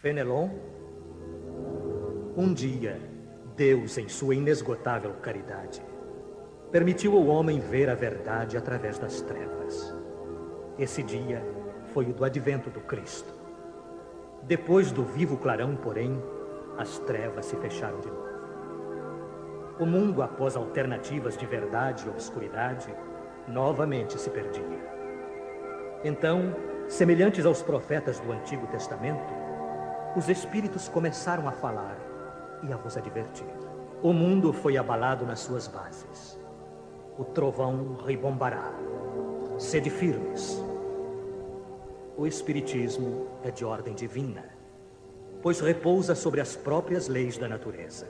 Fenelon, um dia, Deus, em sua inesgotável caridade, permitiu ao homem ver a verdade através das trevas. Esse dia foi o do advento do Cristo. Depois do vivo clarão, porém, as trevas se fecharam de novo. O mundo, após alternativas de verdade e obscuridade, novamente se perdia. Então, semelhantes aos profetas do Antigo Testamento, os espíritos começaram a falar e a vos advertir. O mundo foi abalado nas suas bases. O trovão ribombará. Sede firmes. O Espiritismo é de ordem divina, pois repousa sobre as próprias leis da natureza.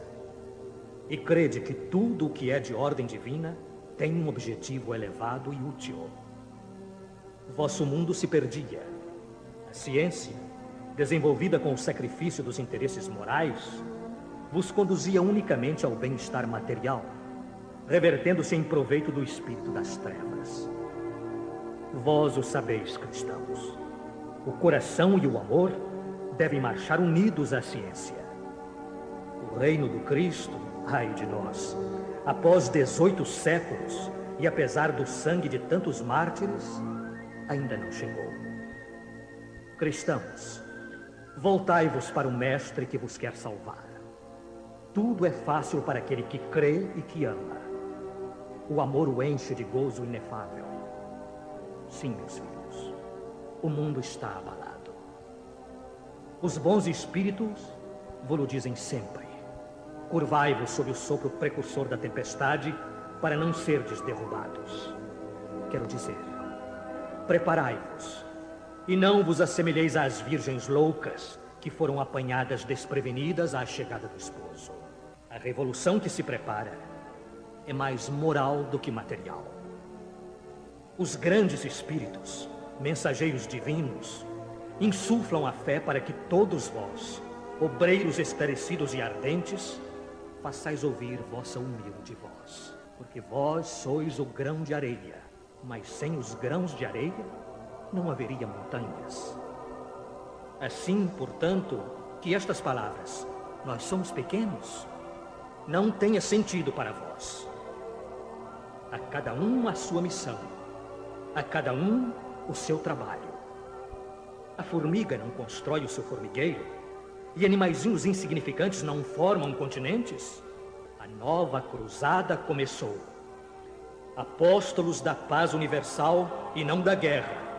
E crede que tudo o que é de ordem divina tem um objetivo elevado e útil. Vosso mundo se perdia. A ciência, desenvolvida com o sacrifício dos interesses morais, vos conduzia unicamente ao bem-estar material, revertendo-se em proveito do espírito das trevas. Vós o sabeis, cristãos. O coração e o amor devem marchar unidos à ciência. O reino do Cristo, ai de nós, após 18 séculos e apesar do sangue de tantos mártires, ainda não chegou. Cristãos, voltai-vos para o Mestre que vos quer salvar. Tudo é fácil para aquele que crê e que ama. O amor o enche de gozo inefável. Sim, meus filhos, o mundo está abalado. Os bons espíritos vos dizem sempre. Curvai-vos sob o sopro precursor da tempestade para não serdes derrubados. Quero dizer, preparai-vos e não vos assemelheis às virgens loucas que foram apanhadas desprevenidas à chegada do esposo. A revolução que se prepara é mais moral do que material. Os grandes espíritos, mensageiros divinos, insuflam a fé para que todos vós, obreiros esclarecidos e ardentes, façais ouvir vossa humilde voz. Porque vós sois o grão de areia, mas sem os grãos de areia não haveria montanhas. Assim, portanto, que estas palavras, nós somos pequenos, não tenha sentido para vós. A cada um a sua missão, a cada um o seu trabalho. A formiga não constrói o seu formigueiro e animaizinhos insignificantes não formam continentes. A nova cruzada começou. Apóstolos da paz universal e não da guerra.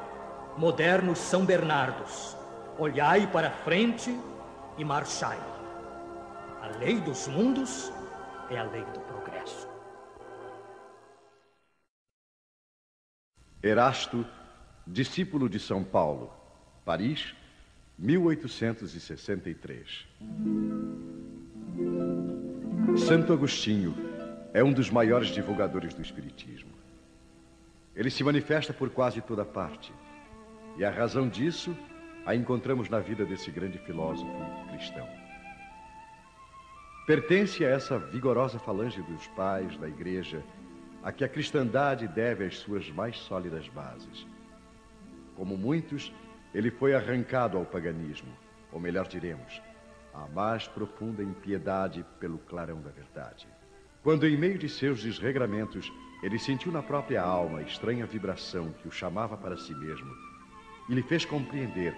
Modernos São Bernardos, olhai para frente e marchai. A lei dos mundos é a lei do progresso. Erasto, discípulo de São Paulo, Paris, 1863. Santo Agostinho é um dos maiores divulgadores do Espiritismo. Ele se manifesta por quase toda parte. E a razão disso a encontramos na vida desse grande filósofo cristão. Pertence a essa vigorosa falange dos pais da igreja a que a cristandade deve as suas mais sólidas bases. Como muitos, ele foi arrancado ao paganismo, ou melhor diremos, à mais profunda impiedade pelo clarão da verdade. Quando, em meio de seus desregramentos, ele sentiu na própria alma a estranha vibração que o chamava para si mesmo e lhe fez compreender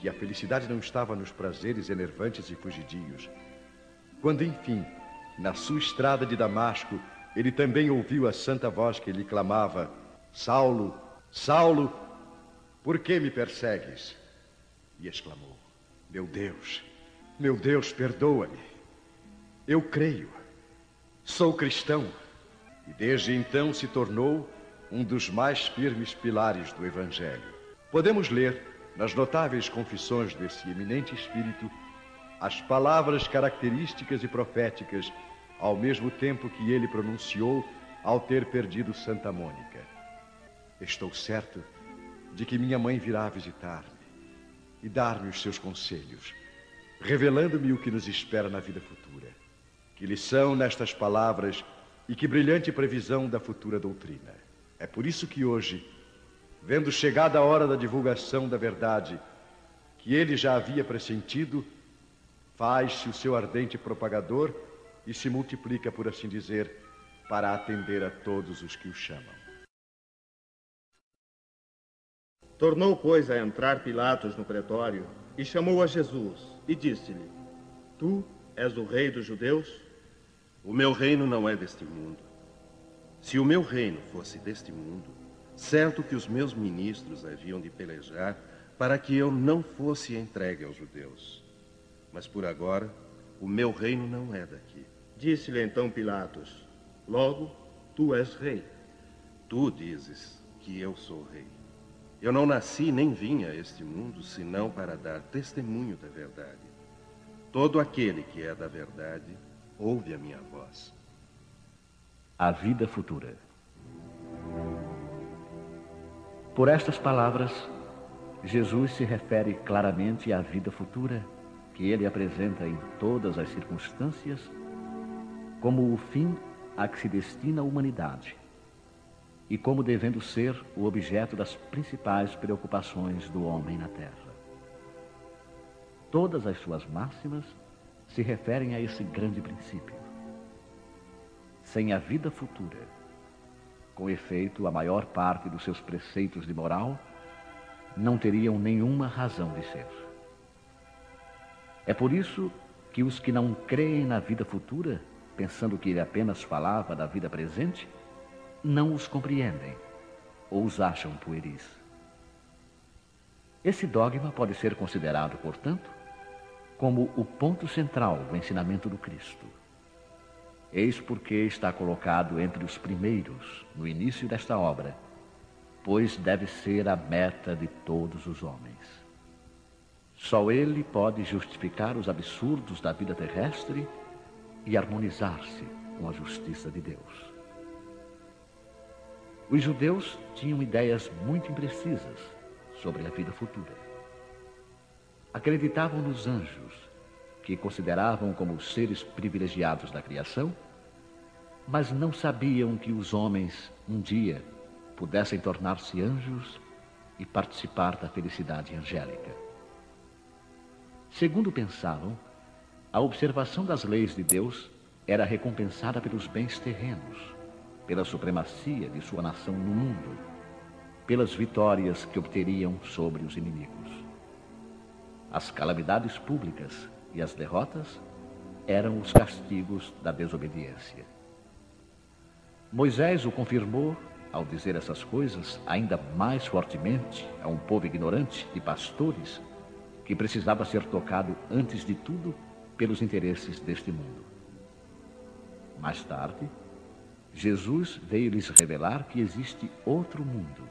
que a felicidade não estava nos prazeres enervantes e fugidios. Quando, enfim, na sua estrada de Damasco, ele também ouviu a santa voz que lhe clamava: Saulo, Saulo, por que me persegues? E exclamou: Meu Deus, meu Deus, perdoa-me. Eu creio, sou cristão. E desde então se tornou um dos mais firmes pilares do Evangelho. Podemos ler nas notáveis confissões desse eminente espírito, as palavras características e proféticas, ao mesmo tempo que ele pronunciou ao ter perdido Santa Mônica. Estou certo de que minha mãe virá visitar-me e dar-me os seus conselhos, revelando-me o que nos espera na vida futura. Que lição nestas palavras e que brilhante previsão da futura doutrina. É por isso que hoje vendo chegada a hora da divulgação da verdade, que ele já havia pressentido, faz-se o seu ardente propagador e se multiplica, por assim dizer, para atender a todos os que o chamam. Tornou, pois, a entrar Pilatos no pretório e chamou a Jesus e disse-lhe: Tu és o rei dos judeus? O meu reino não é deste mundo. Se o meu reino fosse deste mundo, certo que os meus ministros haviam de pelejar para que eu não fosse entregue aos judeus. Mas por agora, o meu reino não é daqui. Disse-lhe então Pilatos: Logo, tu és rei. Tu dizes que eu sou rei. Eu não nasci nem vim a este mundo senão para dar testemunho da verdade. Todo aquele que é da verdade ouve a minha voz. A vida futura. Por estas palavras, Jesus se refere claramente à vida futura que ele apresenta em todas as circunstâncias como o fim a que se destina a humanidade e como devendo ser o objeto das principais preocupações do homem na terra. Todas as suas máximas se referem a esse grande princípio. Sem a vida futura, com efeito, a maior parte dos seus preceitos de moral não teriam nenhuma razão de ser. É por isso que os que não creem na vida futura, pensando que ele apenas falava da vida presente, não os compreendem ou os acham pueris. Esse dogma pode ser considerado, portanto, como o ponto central do ensinamento do Cristo. Eis porque está colocado entre os primeiros no início desta obra pois deve ser a meta de todos os homens. Só ele pode justificar os absurdos da vida terrestre e harmonizar-se com a justiça de Deus. Os judeus tinham ideias muito imprecisas sobre a vida futura. Acreditavam nos anjos, que consideravam como os seres privilegiados da criação, mas não sabiam que os homens um dia pudessem tornar-se anjos e participar da felicidade angélica. Segundo pensavam, a observação das leis de Deus era recompensada pelos bens terrenos, pela supremacia de sua nação no mundo, pelas vitórias que obteriam sobre os inimigos. As calamidades públicas e as derrotas eram os castigos da desobediência. Moisés o confirmou ao dizer essas coisas ainda mais fortemente a um povo ignorante de pastores que precisava ser tocado antes de tudo pelos interesses deste mundo. Mais tarde, Jesus veio lhes revelar que existe outro mundo,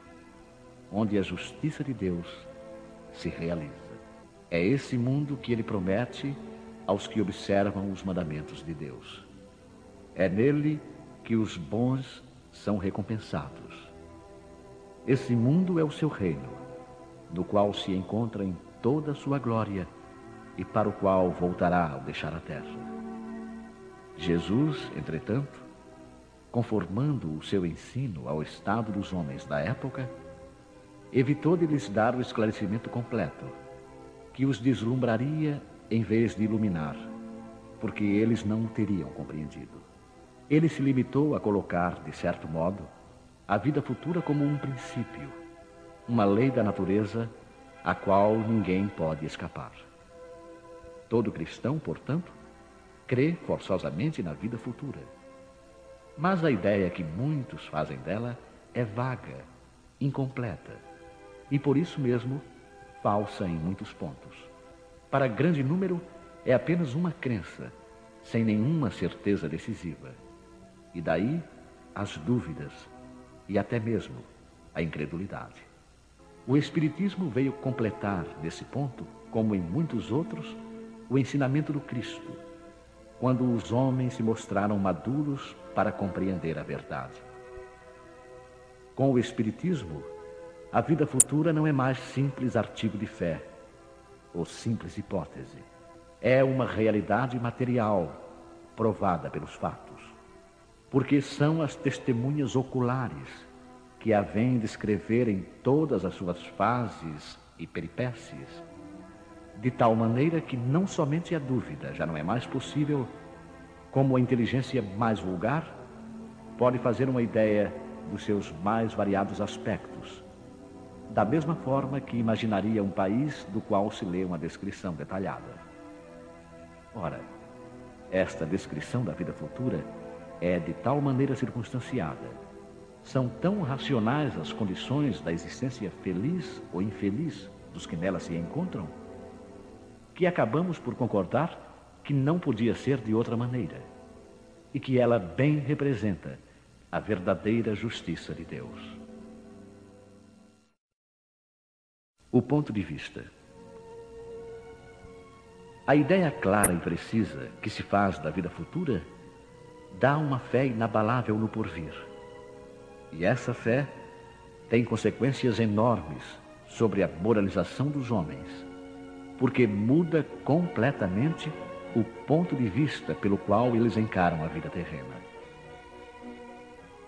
onde a justiça de Deus se realiza. É esse mundo que ele promete aos que observam os mandamentos de Deus. É nele que os bons são recompensados. Esse mundo é o seu reino, no qual se encontra em toda a sua glória e para o qual voltará ao deixar a terra. Jesus, entretanto, conformando o seu ensino ao estado dos homens da época, evitou de lhes dar o esclarecimento completo, que os deslumbraria em vez de iluminar, porque eles não o teriam compreendido. Ele se limitou a colocar, de certo modo, a vida futura como um princípio, uma lei da natureza a qual ninguém pode escapar. Todo cristão, portanto, crê forçosamente na vida futura. Mas a ideia que muitos fazem dela é vaga, incompleta e, por isso mesmo, falsa em muitos pontos. Para grande número, é apenas uma crença, sem nenhuma certeza decisiva. E daí as dúvidas e até mesmo a incredulidade. O Espiritismo veio completar nesse ponto, como em muitos outros, o ensinamento do Cristo, quando os homens se mostraram maduros para compreender a verdade. Com o Espiritismo, a vida futura não é mais simples artigo de fé ou simples hipótese. É uma realidade material provada pelos fatos porque são as testemunhas oculares que a vêm descrever em todas as suas fases e peripécias, de tal maneira que não somente a dúvida já não é mais possível, como a inteligência mais vulgar pode fazer uma ideia dos seus mais variados aspectos, da mesma forma que imaginaria um país do qual se lê uma descrição detalhada. Ora, esta descrição da vida futura é de tal maneira circunstanciada, são tão racionais as condições da existência feliz ou infeliz dos que nela se encontram, que acabamos por concordar que não podia ser de outra maneira e que ela bem representa a verdadeira justiça de Deus. O ponto de vista. A ideia clara e precisa que se faz da vida futura dá uma fé inabalável no porvir. E essa fé tem consequências enormes sobre a moralização dos homens, porque muda completamente o ponto de vista pelo qual eles encaram a vida terrena.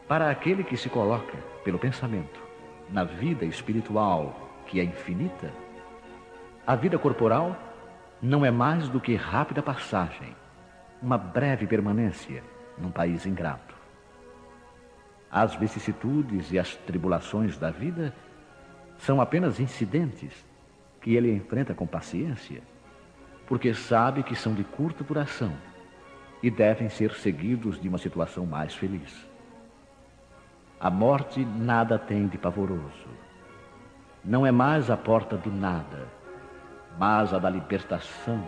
Para aquele que se coloca, pelo pensamento, na vida espiritual que é infinita, a vida corporal não é mais do que rápida passagem, uma breve permanência num país ingrato. As vicissitudes e as tribulações da vida são apenas incidentes que ele enfrenta com paciência, porque sabe que são de curta duração e devem ser seguidos de uma situação mais feliz. A morte nada tem de pavoroso não é mais a porta do nada, mas a da libertação,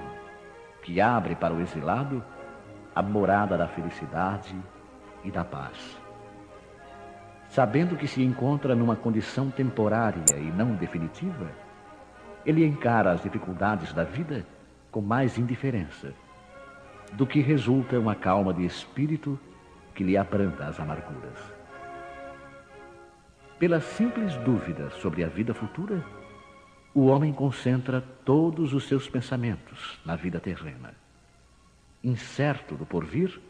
que abre para o exilado a morada da felicidade e da paz. Sabendo que se encontra numa condição temporária e não definitiva, ele encara as dificuldades da vida com mais indiferença, do que resulta uma calma de espírito que lhe abranda as amarguras. Pela simples dúvida sobre a vida futura, o homem concentra todos os seus pensamentos na vida terrena. Incerto do porvir,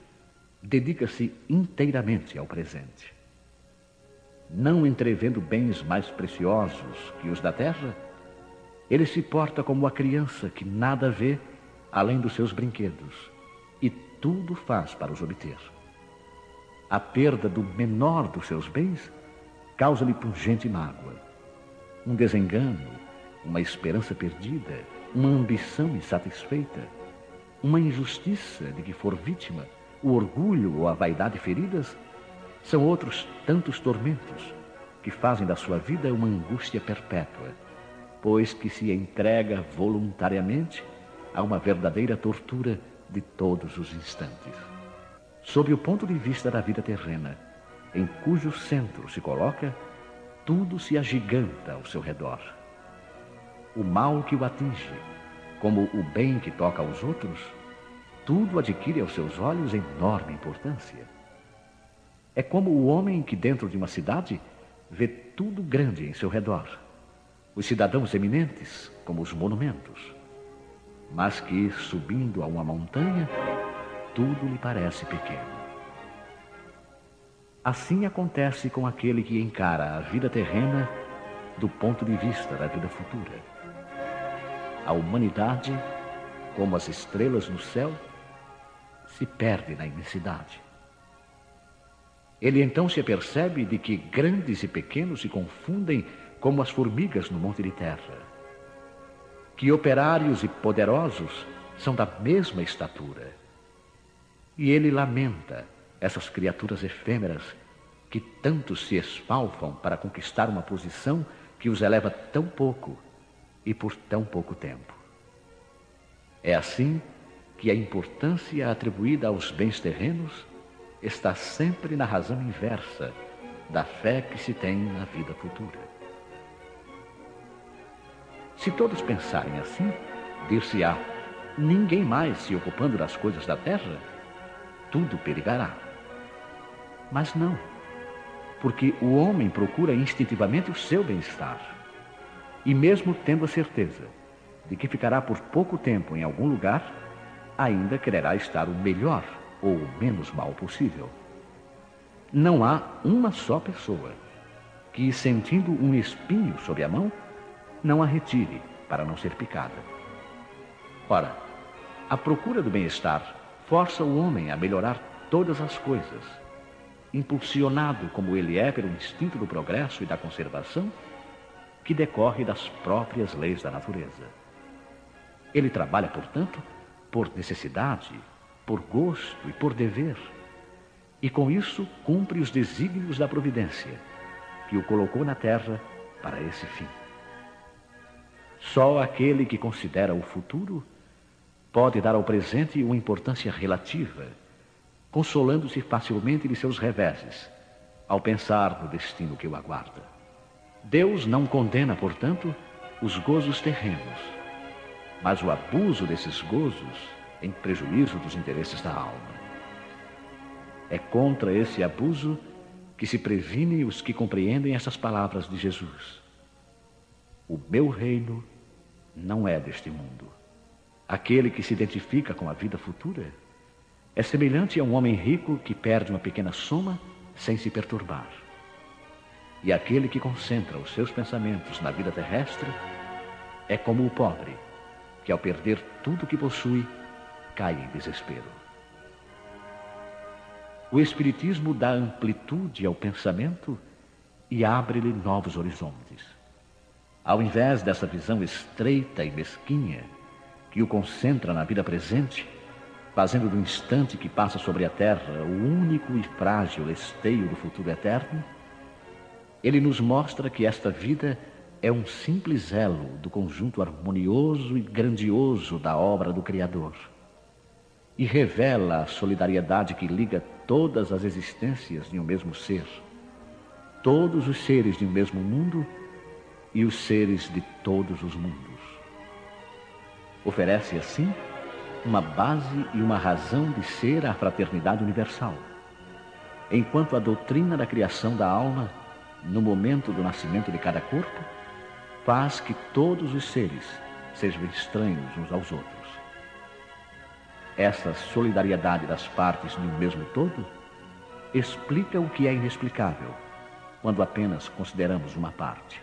dedica-se inteiramente ao presente. Não entrevendo bens mais preciosos que os da terra, ele se porta como a criança que nada vê além dos seus brinquedos e tudo faz para os obter. A perda do menor dos seus bens causa-lhe pungente mágoa. Um desengano, uma esperança perdida, uma ambição insatisfeita, uma injustiça de que for vítima, o orgulho ou a vaidade feridas, são outros tantos tormentos que fazem da sua vida uma angústia perpétua, pois que se entrega voluntariamente a uma verdadeira tortura de todos os instantes. Sob o ponto de vista da vida terrena, em cujo centro se coloca, tudo se agiganta ao seu redor. O mal que o atinge, como o bem que toca aos outros, tudo adquire aos seus olhos enorme importância. É como o homem que, dentro de uma cidade, vê tudo grande em seu redor. Os cidadãos eminentes, como os monumentos. Mas que, subindo a uma montanha, tudo lhe parece pequeno. Assim acontece com aquele que encara a vida terrena do ponto de vista da vida futura. A humanidade, como as estrelas no céu, se perde na imensidade. Ele então se apercebe de que grandes e pequenos se confundem como as formigas no monte de terra. Que operários e poderosos são da mesma estatura. E ele lamenta essas criaturas efêmeras que tanto se esfalfam para conquistar uma posição que os eleva tão pouco e por tão pouco tempo. É assim que a importância atribuída aos bens terrenos está sempre na razão inversa da fé que se tem na vida futura. Se todos pensarem assim, dir-se-á, ninguém mais se ocupando das coisas da terra, tudo perigará. Mas não, porque o homem procura instintivamente o seu bem-estar. E mesmo tendo a certeza de que ficará por pouco tempo em algum lugar, ainda quererá estar o melhor ou o menos mal possível. Não há uma só pessoa que, sentindo um espinho sob a mão, não a retire para não ser picada. Ora, a procura do bem-estar força o homem a melhorar todas as coisas. Impulsionado como ele é pelo instinto do progresso e da conservação, que decorre das próprias leis da natureza. Ele trabalha, portanto, por necessidade, por gosto e por dever, e com isso cumpre os desígnios da providência, que o colocou na terra para esse fim. Só aquele que considera o futuro pode dar ao presente uma importância relativa, consolando-se facilmente de seus reveses, ao pensar no destino que o aguarda. Deus não condena, portanto, os gozos terrenos, mas o abuso desses gozos em prejuízo dos interesses da alma. É contra esse abuso que se previnem os que compreendem essas palavras de Jesus. O meu reino não é deste mundo. Aquele que se identifica com a vida futura é semelhante a um homem rico que perde uma pequena soma sem se perturbar. E aquele que concentra os seus pensamentos na vida terrestre é como o pobre, que ao perder tudo que possui, cai em desespero. O Espiritismo dá amplitude ao pensamento e abre-lhe novos horizontes. Ao invés dessa visão estreita e mesquinha que o concentra na vida presente, fazendo do instante que passa sobre a terra o único e frágil esteio do futuro eterno, ele nos mostra que esta vida é um simples elo do conjunto harmonioso e grandioso da obra do Criador e revela a solidariedade que liga todas as existências de um mesmo ser, todos os seres de um mesmo mundo e os seres de todos os mundos. Oferece assim uma base e uma razão de ser à fraternidade universal, enquanto a doutrina da criação da alma, no momento do nascimento de cada corpo, faz que todos os seres sejam estranhos uns aos outros. Essa solidariedade das partes de um mesmo todo explica o que é inexplicável, quando apenas consideramos uma parte.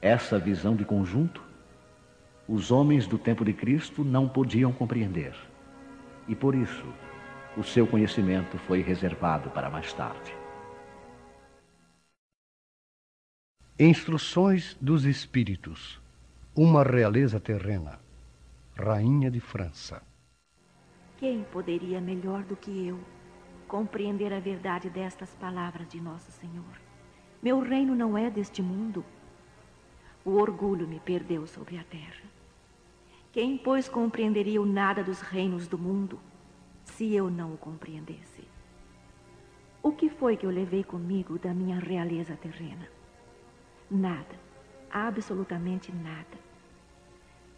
Essa visão de conjunto, os homens do tempo de Cristo não podiam compreender. E por isso, o seu conhecimento foi reservado para mais tarde. Instruções dos Espíritos. Uma realeza terrena. Rainha de França. Quem poderia melhor do que eu compreender a verdade destas palavras de Nosso Senhor? Meu reino não é deste mundo. O orgulho me perdeu sobre a terra. Quem, pois, compreenderia o nada dos reinos do mundo se eu não o compreendesse? O que foi que eu levei comigo da minha realeza terrena? Nada, absolutamente nada.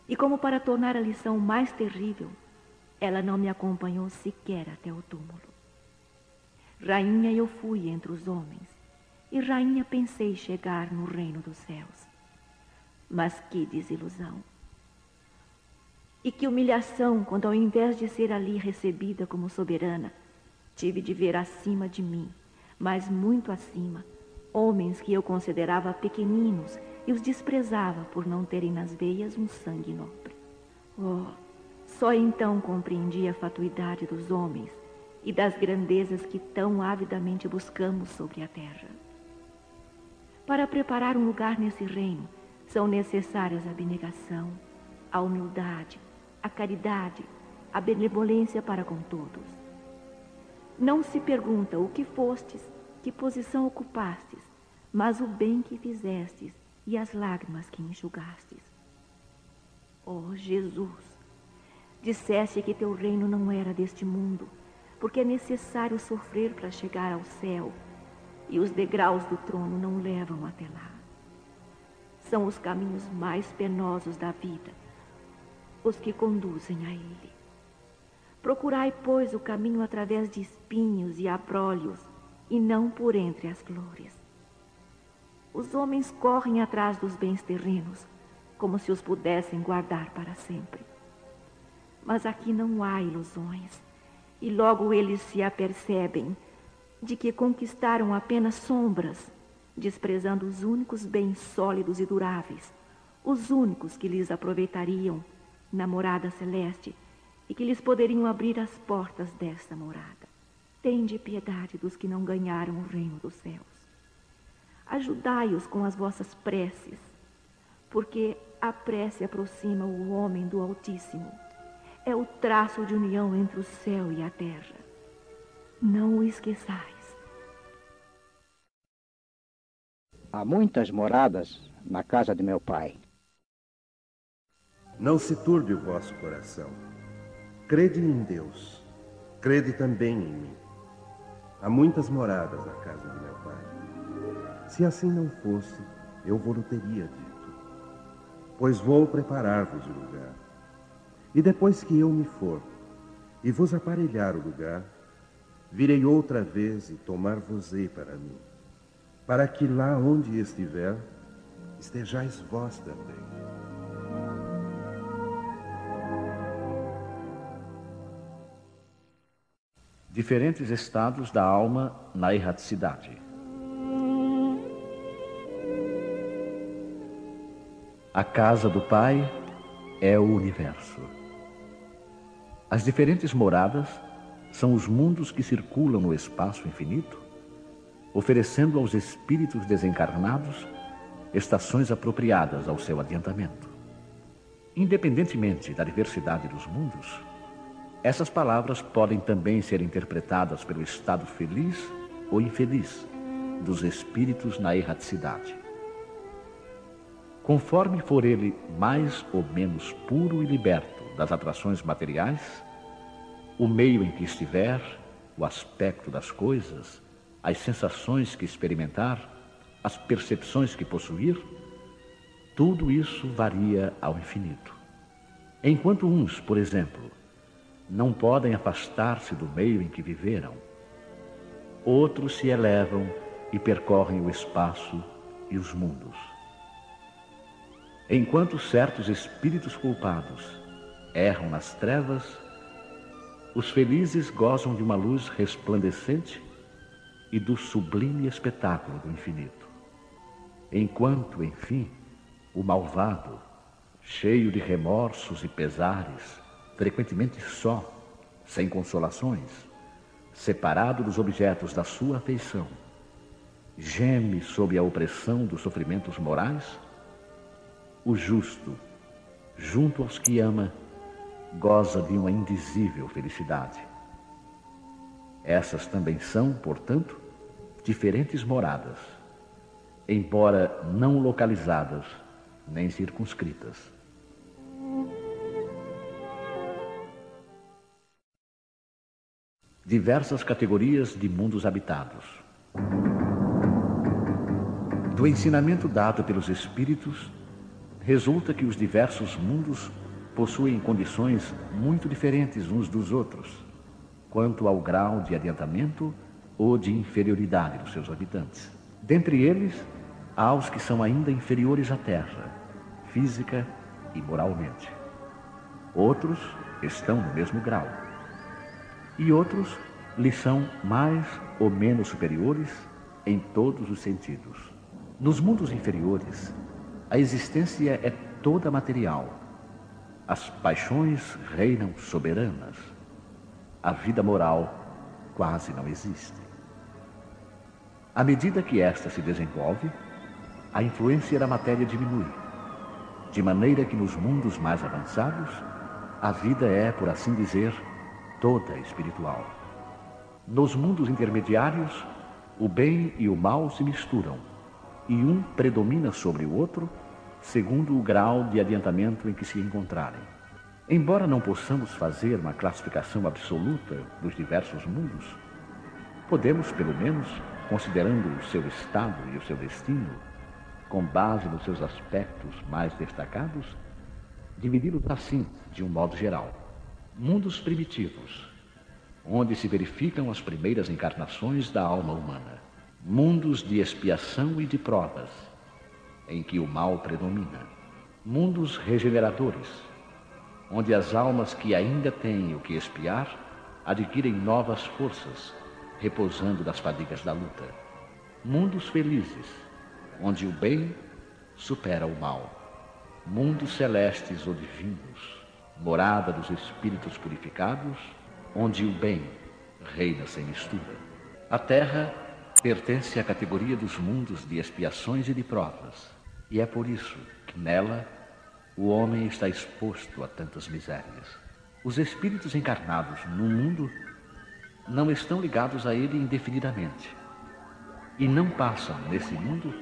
E como para tornar a lição mais terrível, ela não me acompanhou sequer até o túmulo. Rainha eu fui entre os homens, e rainha pensei chegar no reino dos céus. Mas que desilusão! E que humilhação quando, ao invés de ser ali recebida como soberana, tive de ver acima de mim, mas muito acima, homens que eu considerava pequeninos e os desprezava por não terem nas veias um sangue nobre. Oh, só então compreendi a fatuidade dos homens e das grandezas que tão avidamente buscamos sobre a terra. Para preparar um lugar nesse reino, são necessárias a abnegação, a humildade, a caridade, a benevolência para com todos. Não se pergunta o que fostes, que posição ocupastes, mas o bem que fizestes e as lágrimas que enxugastes. Oh Jesus, Disseste que teu reino não era deste mundo, porque é necessário sofrer para chegar ao céu, e os degraus do trono não levam até lá. São os caminhos mais penosos da vida, os que conduzem a ele. Procurai, pois, o caminho através de espinhos e abrolhos, e não por entre as flores. Os homens correm atrás dos bens terrenos, como se os pudessem guardar para sempre. Mas aqui não há ilusões. E logo eles se apercebem de que conquistaram apenas sombras, desprezando os únicos bens sólidos e duráveis, os únicos que lhes aproveitariam na morada celeste e que lhes poderiam abrir as portas desta morada. Tende piedade dos que não ganharam o reino dos céus. Ajudai-os com as vossas preces, porque a prece aproxima o homem do Altíssimo. É o traço de união entre o céu e a terra. Não o esqueçais. Há muitas moradas na casa de meu pai. Não se turbe o vosso coração. Crede em Deus. Crede também em mim. Há muitas moradas na casa de meu pai. Se assim não fosse, eu vou teria dito. Pois vou preparar-vos o lugar. E depois que eu me for e vos aparelhar o lugar, virei outra vez e tomar-vos-ei para mim, para que lá onde estiver, estejais vós também. Diferentes estados da alma na erraticidade. A casa do Pai é o universo. As diferentes moradas são os mundos que circulam no espaço infinito, oferecendo aos espíritos desencarnados estações apropriadas ao seu adiantamento. Independentemente da diversidade dos mundos, essas palavras podem também ser interpretadas pelo estado feliz ou infeliz dos espíritos na erraticidade. Conforme for ele mais ou menos puro e liberto das atrações materiais, o meio em que estiver, o aspecto das coisas, as sensações que experimentar, as percepções que possuir, tudo isso varia ao infinito. Enquanto uns, por exemplo, não podem afastar-se do meio em que viveram, outros se elevam e percorrem o espaço e os mundos. Enquanto certos espíritos culpados erram nas trevas, os felizes gozam de uma luz resplandecente e do sublime espetáculo do infinito. Enquanto, enfim, o malvado, cheio de remorsos e pesares, frequentemente só, sem consolações, separado dos objetos da sua afeição, geme sob a opressão dos sofrimentos morais, o justo, junto aos que ama, goza de uma indizível felicidade. Essas também são, portanto, diferentes moradas, embora não localizadas nem circunscritas. Diversas categorias de mundos habitados. Do ensinamento dado pelos Espíritos, resulta que os diversos mundos possuem condições muito diferentes uns dos outros, quanto ao grau de adiantamento ou de inferioridade dos seus habitantes. Dentre eles, há os que são ainda inferiores à Terra, física e moralmente. Outros estão no mesmo grau. E outros lhe são mais ou menos superiores em todos os sentidos. Nos mundos inferiores, a existência é toda material. As paixões reinam soberanas. A vida moral quase não existe. À medida que esta se desenvolve, a influência da matéria diminui, de maneira que nos mundos mais avançados, a vida é, por assim dizer, toda espiritual. Nos mundos intermediários, o bem e o mal se misturam, e um predomina sobre o outro segundo o grau de adiantamento em que se encontrarem. Embora não possamos fazer uma classificação absoluta dos diversos mundos, podemos, pelo menos, considerando o seu estado e o seu destino, com base nos seus aspectos mais destacados, dividi-los assim, de um modo geral. Mundos primitivos, onde se verificam as primeiras encarnações da alma humana. Mundos de expiação e de provas, em que o mal predomina. Mundos regeneradores, onde as almas que ainda têm o que espiar adquirem novas forças, repousando das fadigas da luta. Mundos felizes, onde o bem supera o mal. Mundos celestes ou divinos, morada dos espíritos purificados, onde o bem reina sem mistura. A terra pertence à categoria dos mundos de expiações e de provas, e é por isso que nela o homem está exposto a tantas misérias. Os espíritos encarnados no mundo não estão ligados a ele indefinidamente e não passam nesse mundo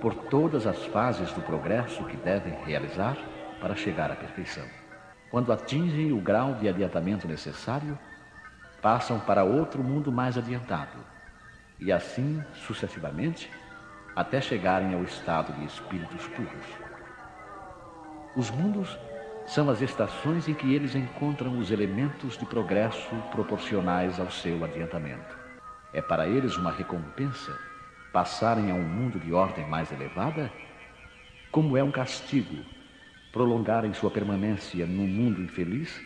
por todas as fases do progresso que devem realizar para chegar à perfeição. Quando atingem o grau de adiantamento necessário, passam para outro mundo mais adiantado, e assim sucessivamente, até chegarem ao estado de espíritos puros. Os mundos são as estações em que eles encontram os elementos de progresso proporcionais ao seu adiantamento. É para eles uma recompensa passarem a um mundo de ordem mais elevada, como é um castigo prolongarem sua permanência num mundo infeliz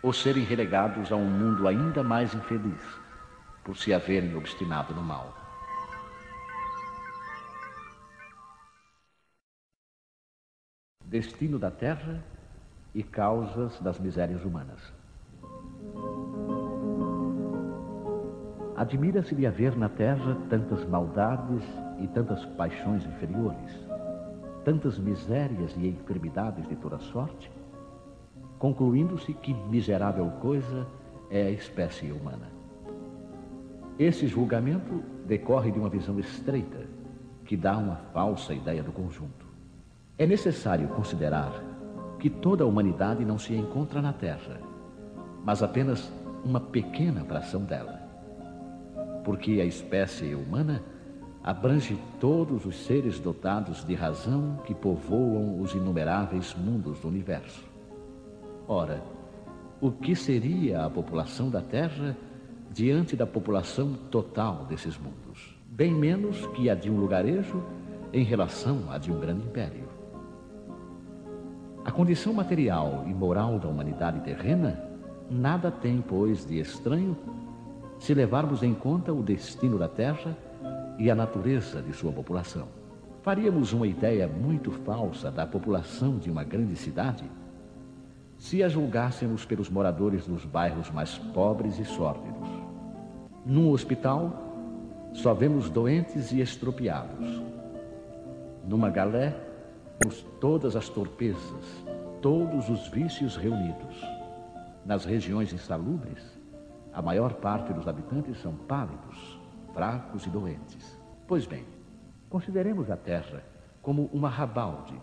ou serem relegados a um mundo ainda mais infeliz por se haverem obstinado no mal. Destino da Terra e causas das misérias humanas. Admira-se de haver na terra tantas maldades e tantas paixões inferiores, tantas misérias e enfermidades de toda sorte, concluindo-se que miserável coisa é a espécie humana. Esse julgamento decorre de uma visão estreita que dá uma falsa ideia do conjunto. É necessário considerar que toda a humanidade não se encontra na Terra, mas apenas uma pequena fração dela porque a espécie humana abrange todos os seres dotados de razão que povoam os inumeráveis mundos do universo. Ora, o que seria a população da Terra diante da população total desses mundos? Bem menos que a de um lugarejo em relação à de um grande império. A condição material e moral da humanidade terrena nada tem, pois, de estranho se levarmos em conta o destino da Terra e a natureza de sua população. Faríamos uma ideia muito falsa da população de uma grande cidade se a julgássemos pelos moradores dos bairros mais pobres e sórdidos. Num hospital, só vemos doentes e estropiados. Numa galé, vemos todas as torpezas, todos os vícios reunidos. Nas regiões insalubres, a maior parte dos habitantes são pálidos, fracos e doentes. Pois bem, consideremos a Terra como uma rabalde,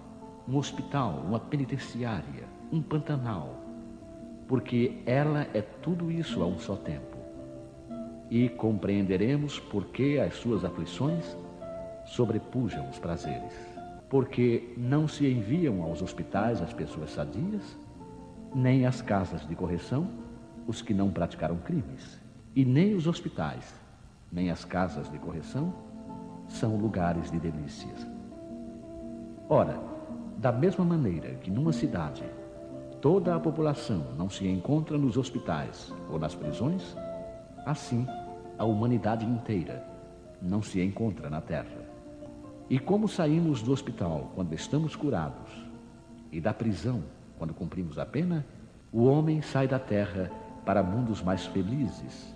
um hospital, uma penitenciária, um pantanal, porque ela é tudo isso a um só tempo. E compreenderemos por que as suas aflições sobrepujam os prazeres. Porque não se enviam aos hospitais as pessoas sadias, nem às casas de correção os que não praticaram crimes. E nem os hospitais, nem as casas de correção são lugares de delícias. Ora, da mesma maneira que numa cidade toda a população não se encontra nos hospitais ou nas prisões, assim a humanidade inteira não se encontra na terra. E como saímos do hospital quando estamos curados e da prisão quando cumprimos a pena, o homem sai da terra para mundos mais felizes,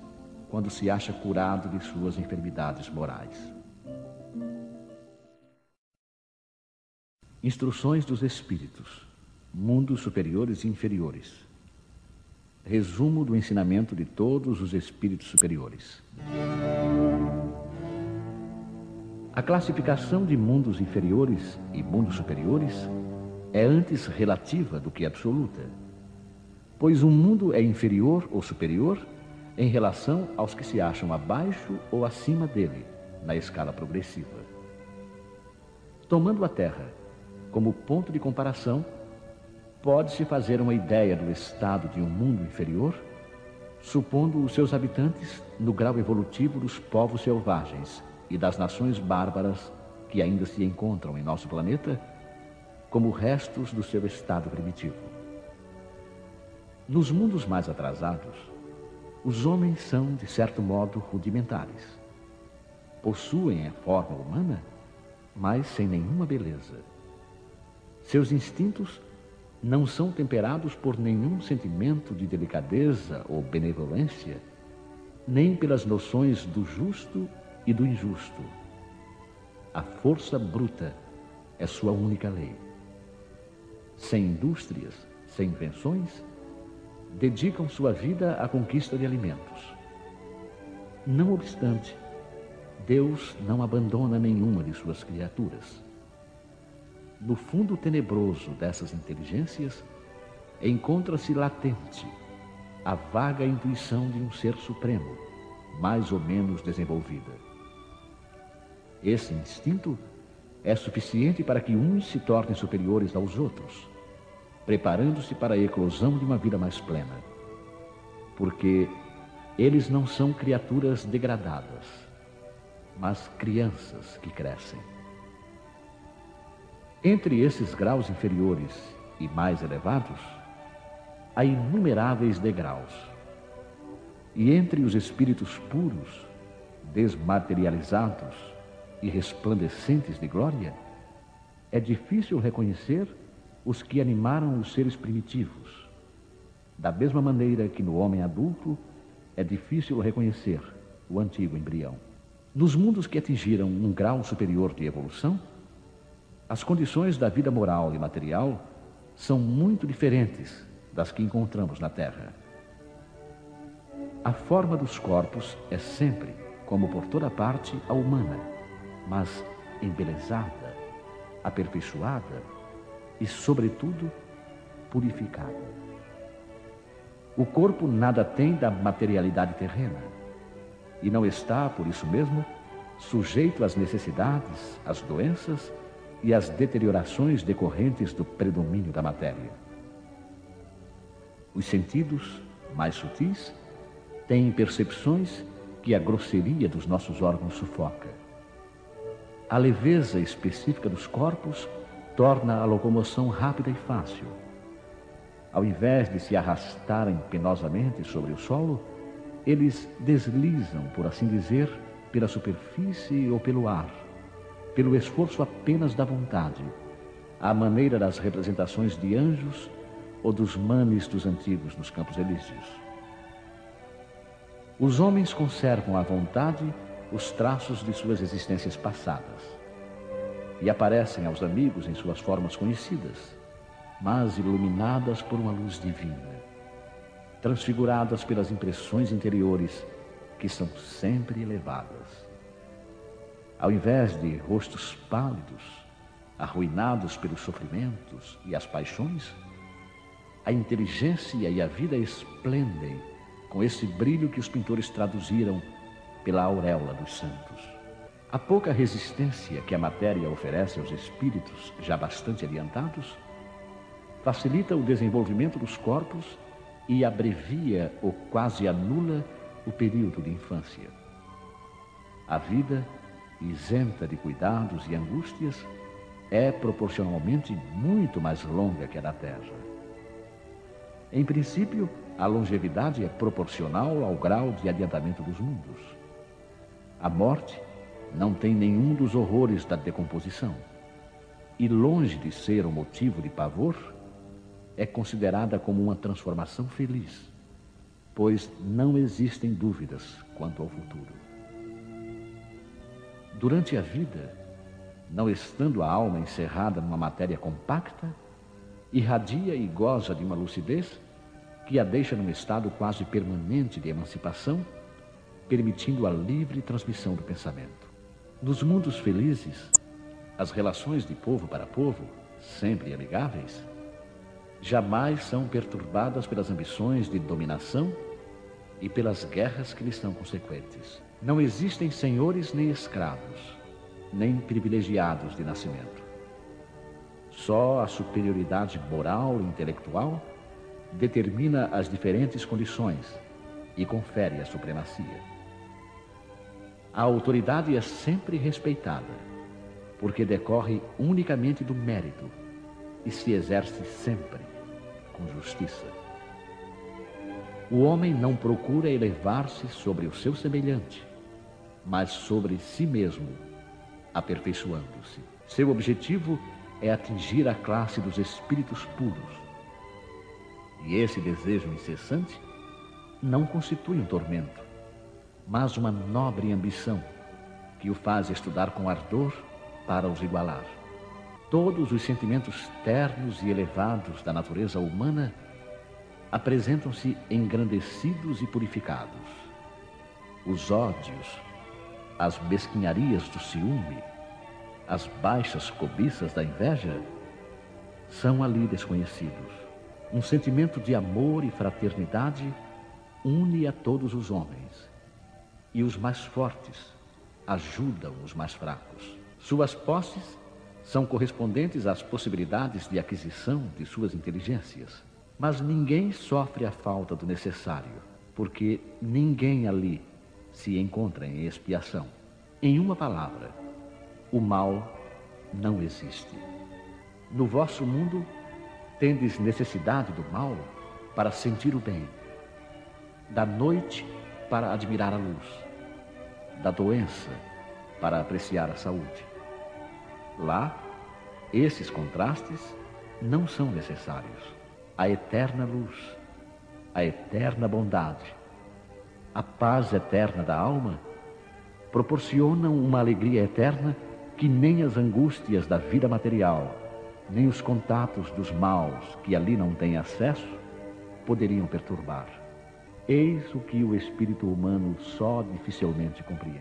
quando se acha curado de suas enfermidades morais. Instruções dos Espíritos, mundos superiores e inferiores. Resumo do ensinamento de todos os espíritos superiores. A classificação de mundos inferiores e mundos superiores é antes relativa do que absoluta pois um mundo é inferior ou superior em relação aos que se acham abaixo ou acima dele, na escala progressiva. Tomando a Terra como ponto de comparação, pode-se fazer uma ideia do estado de um mundo inferior, supondo os seus habitantes no grau evolutivo dos povos selvagens e das nações bárbaras que ainda se encontram em nosso planeta, como restos do seu estado primitivo. Nos mundos mais atrasados, os homens são, de certo modo, rudimentares. Possuem a forma humana, mas sem nenhuma beleza. Seus instintos não são temperados por nenhum sentimento de delicadeza ou benevolência, nem pelas noções do justo e do injusto. A força bruta é sua única lei. Sem indústrias, sem invenções, dedicam sua vida à conquista de alimentos. Não obstante, Deus não abandona nenhuma de suas criaturas. No fundo tenebroso dessas inteligências, encontra-se latente a vaga intuição de um ser supremo, mais ou menos desenvolvida. Esse instinto é suficiente para que uns se tornem superiores aos outros, preparando-se para a eclosão de uma vida mais plena. Porque eles não são criaturas degradadas, mas crianças que crescem. Entre esses graus inferiores e mais elevados, há inumeráveis degraus. E entre os espíritos puros, desmaterializados e resplandecentes de glória, é difícil reconhecer os que animaram os seres primitivos. Da mesma maneira que no homem adulto é difícil reconhecer o antigo embrião. Nos mundos que atingiram um grau superior de evolução, as condições da vida moral e material são muito diferentes das que encontramos na Terra. A forma dos corpos é sempre, como por toda parte, a humana, mas embelezada, aperfeiçoada e, sobretudo, purificada. O corpo nada tem da materialidade terrena e não está, por isso mesmo, sujeito às necessidades, às doenças e às deteriorações decorrentes do predomínio da matéria. Os sentidos, mais sutis, têm percepções que a grosseria dos nossos órgãos sufoca. A leveza específica dos corpos torna a locomoção rápida e fácil. Ao invés de se arrastarem penosamente sobre o solo, eles deslizam, por assim dizer, pela superfície ou pelo ar, pelo esforço apenas da vontade, à maneira das representações de anjos ou dos manes dos antigos nos campos elíseos. Os homens conservam à vontade os traços de suas existências passadas e aparecem aos amigos em suas formas conhecidas, mas iluminadas por uma luz divina, transfiguradas pelas impressões interiores que são sempre elevadas. Ao invés de rostos pálidos, arruinados pelos sofrimentos e as paixões, a inteligência e a vida esplendem com esse brilho que os pintores traduziram pela auréola dos santos. A pouca resistência que a matéria oferece aos espíritos já bastante adiantados facilita o desenvolvimento dos corpos e abrevia ou quase anula o período de infância. A vida, isenta de cuidados e angústias, é proporcionalmente muito mais longa que a da terra. Em princípio, a longevidade é proporcional ao grau de adiantamento dos mundos. A morte não tem nenhum dos horrores da decomposição. E longe de ser um motivo de pavor, é considerada como uma transformação feliz, pois não existem dúvidas quanto ao futuro. Durante a vida, não estando a alma encerrada numa matéria compacta, irradia e goza de uma lucidez que a deixa num estado quase permanente de emancipação, permitindo a livre transmissão do pensamento. Nos mundos felizes, as relações de povo para povo, sempre amigáveis, jamais são perturbadas pelas ambições de dominação e pelas guerras que lhes são consequentes. Não existem senhores nem escravos, nem privilegiados de nascimento. Só a superioridade moral e intelectual determina as diferentes condições e confere a supremacia. A autoridade é sempre respeitada, porque decorre unicamente do mérito e se exerce sempre com justiça. O homem não procura elevar-se sobre o seu semelhante, mas sobre si mesmo, aperfeiçoando-se. Seu objetivo é atingir a classe dos espíritos puros E esse desejo incessante não constitui um tormento, mas uma nobre ambição que o faz estudar com ardor para os igualar. Todos os sentimentos ternos e elevados da natureza humana apresentam-se engrandecidos e purificados. Os ódios, as mesquinharias do ciúme, as baixas cobiças da inveja são ali desconhecidos. Um sentimento de amor e fraternidade une a todos os homens, e os mais fortes ajudam os mais fracos. Suas posses são correspondentes às possibilidades de aquisição de suas inteligências. Mas ninguém sofre a falta do necessário, porque ninguém ali se encontra em expiação. Em uma palavra, o mal não existe. No vosso mundo, tendes necessidade do mal para sentir o bem, da noite para admirar a luz, da doença para apreciar a saúde. Lá, esses contrastes não são necessários. A eterna luz, a eterna bondade, a paz eterna da alma proporcionam uma alegria eterna que nem as angústias da vida material, nem os contatos dos maus que ali não têm acesso poderiam perturbar. Eis o que o espírito humano só dificilmente compreende.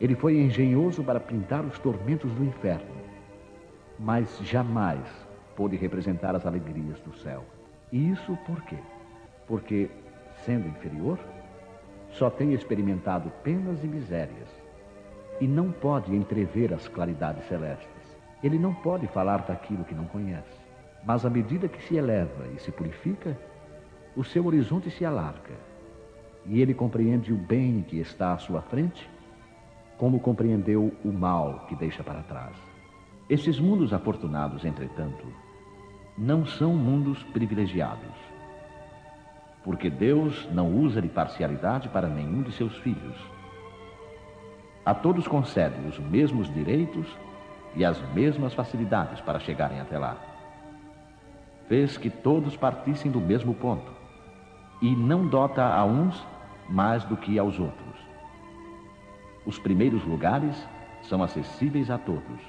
Ele foi engenhoso para pintar os tormentos do inferno, mas jamais pôde representar as alegrias do céu. E isso por quê? Porque, sendo inferior, só tem experimentado penas e misérias e não pode entrever as claridades celestes. Ele não pode falar daquilo que não conhece. Mas à medida que se eleva e se purifica, o seu horizonte se alarga e ele compreende o bem que está à sua frente, como compreendeu o mal que deixa para trás. Esses mundos afortunados, entretanto, não são mundos privilegiados, porque Deus não usa de parcialidade para nenhum de seus filhos. A todos concede os mesmos direitos e as mesmas facilidades para chegarem até lá. Fez que todos partissem do mesmo ponto e não dota a uns mais do que aos outros. Os primeiros lugares são acessíveis a todos.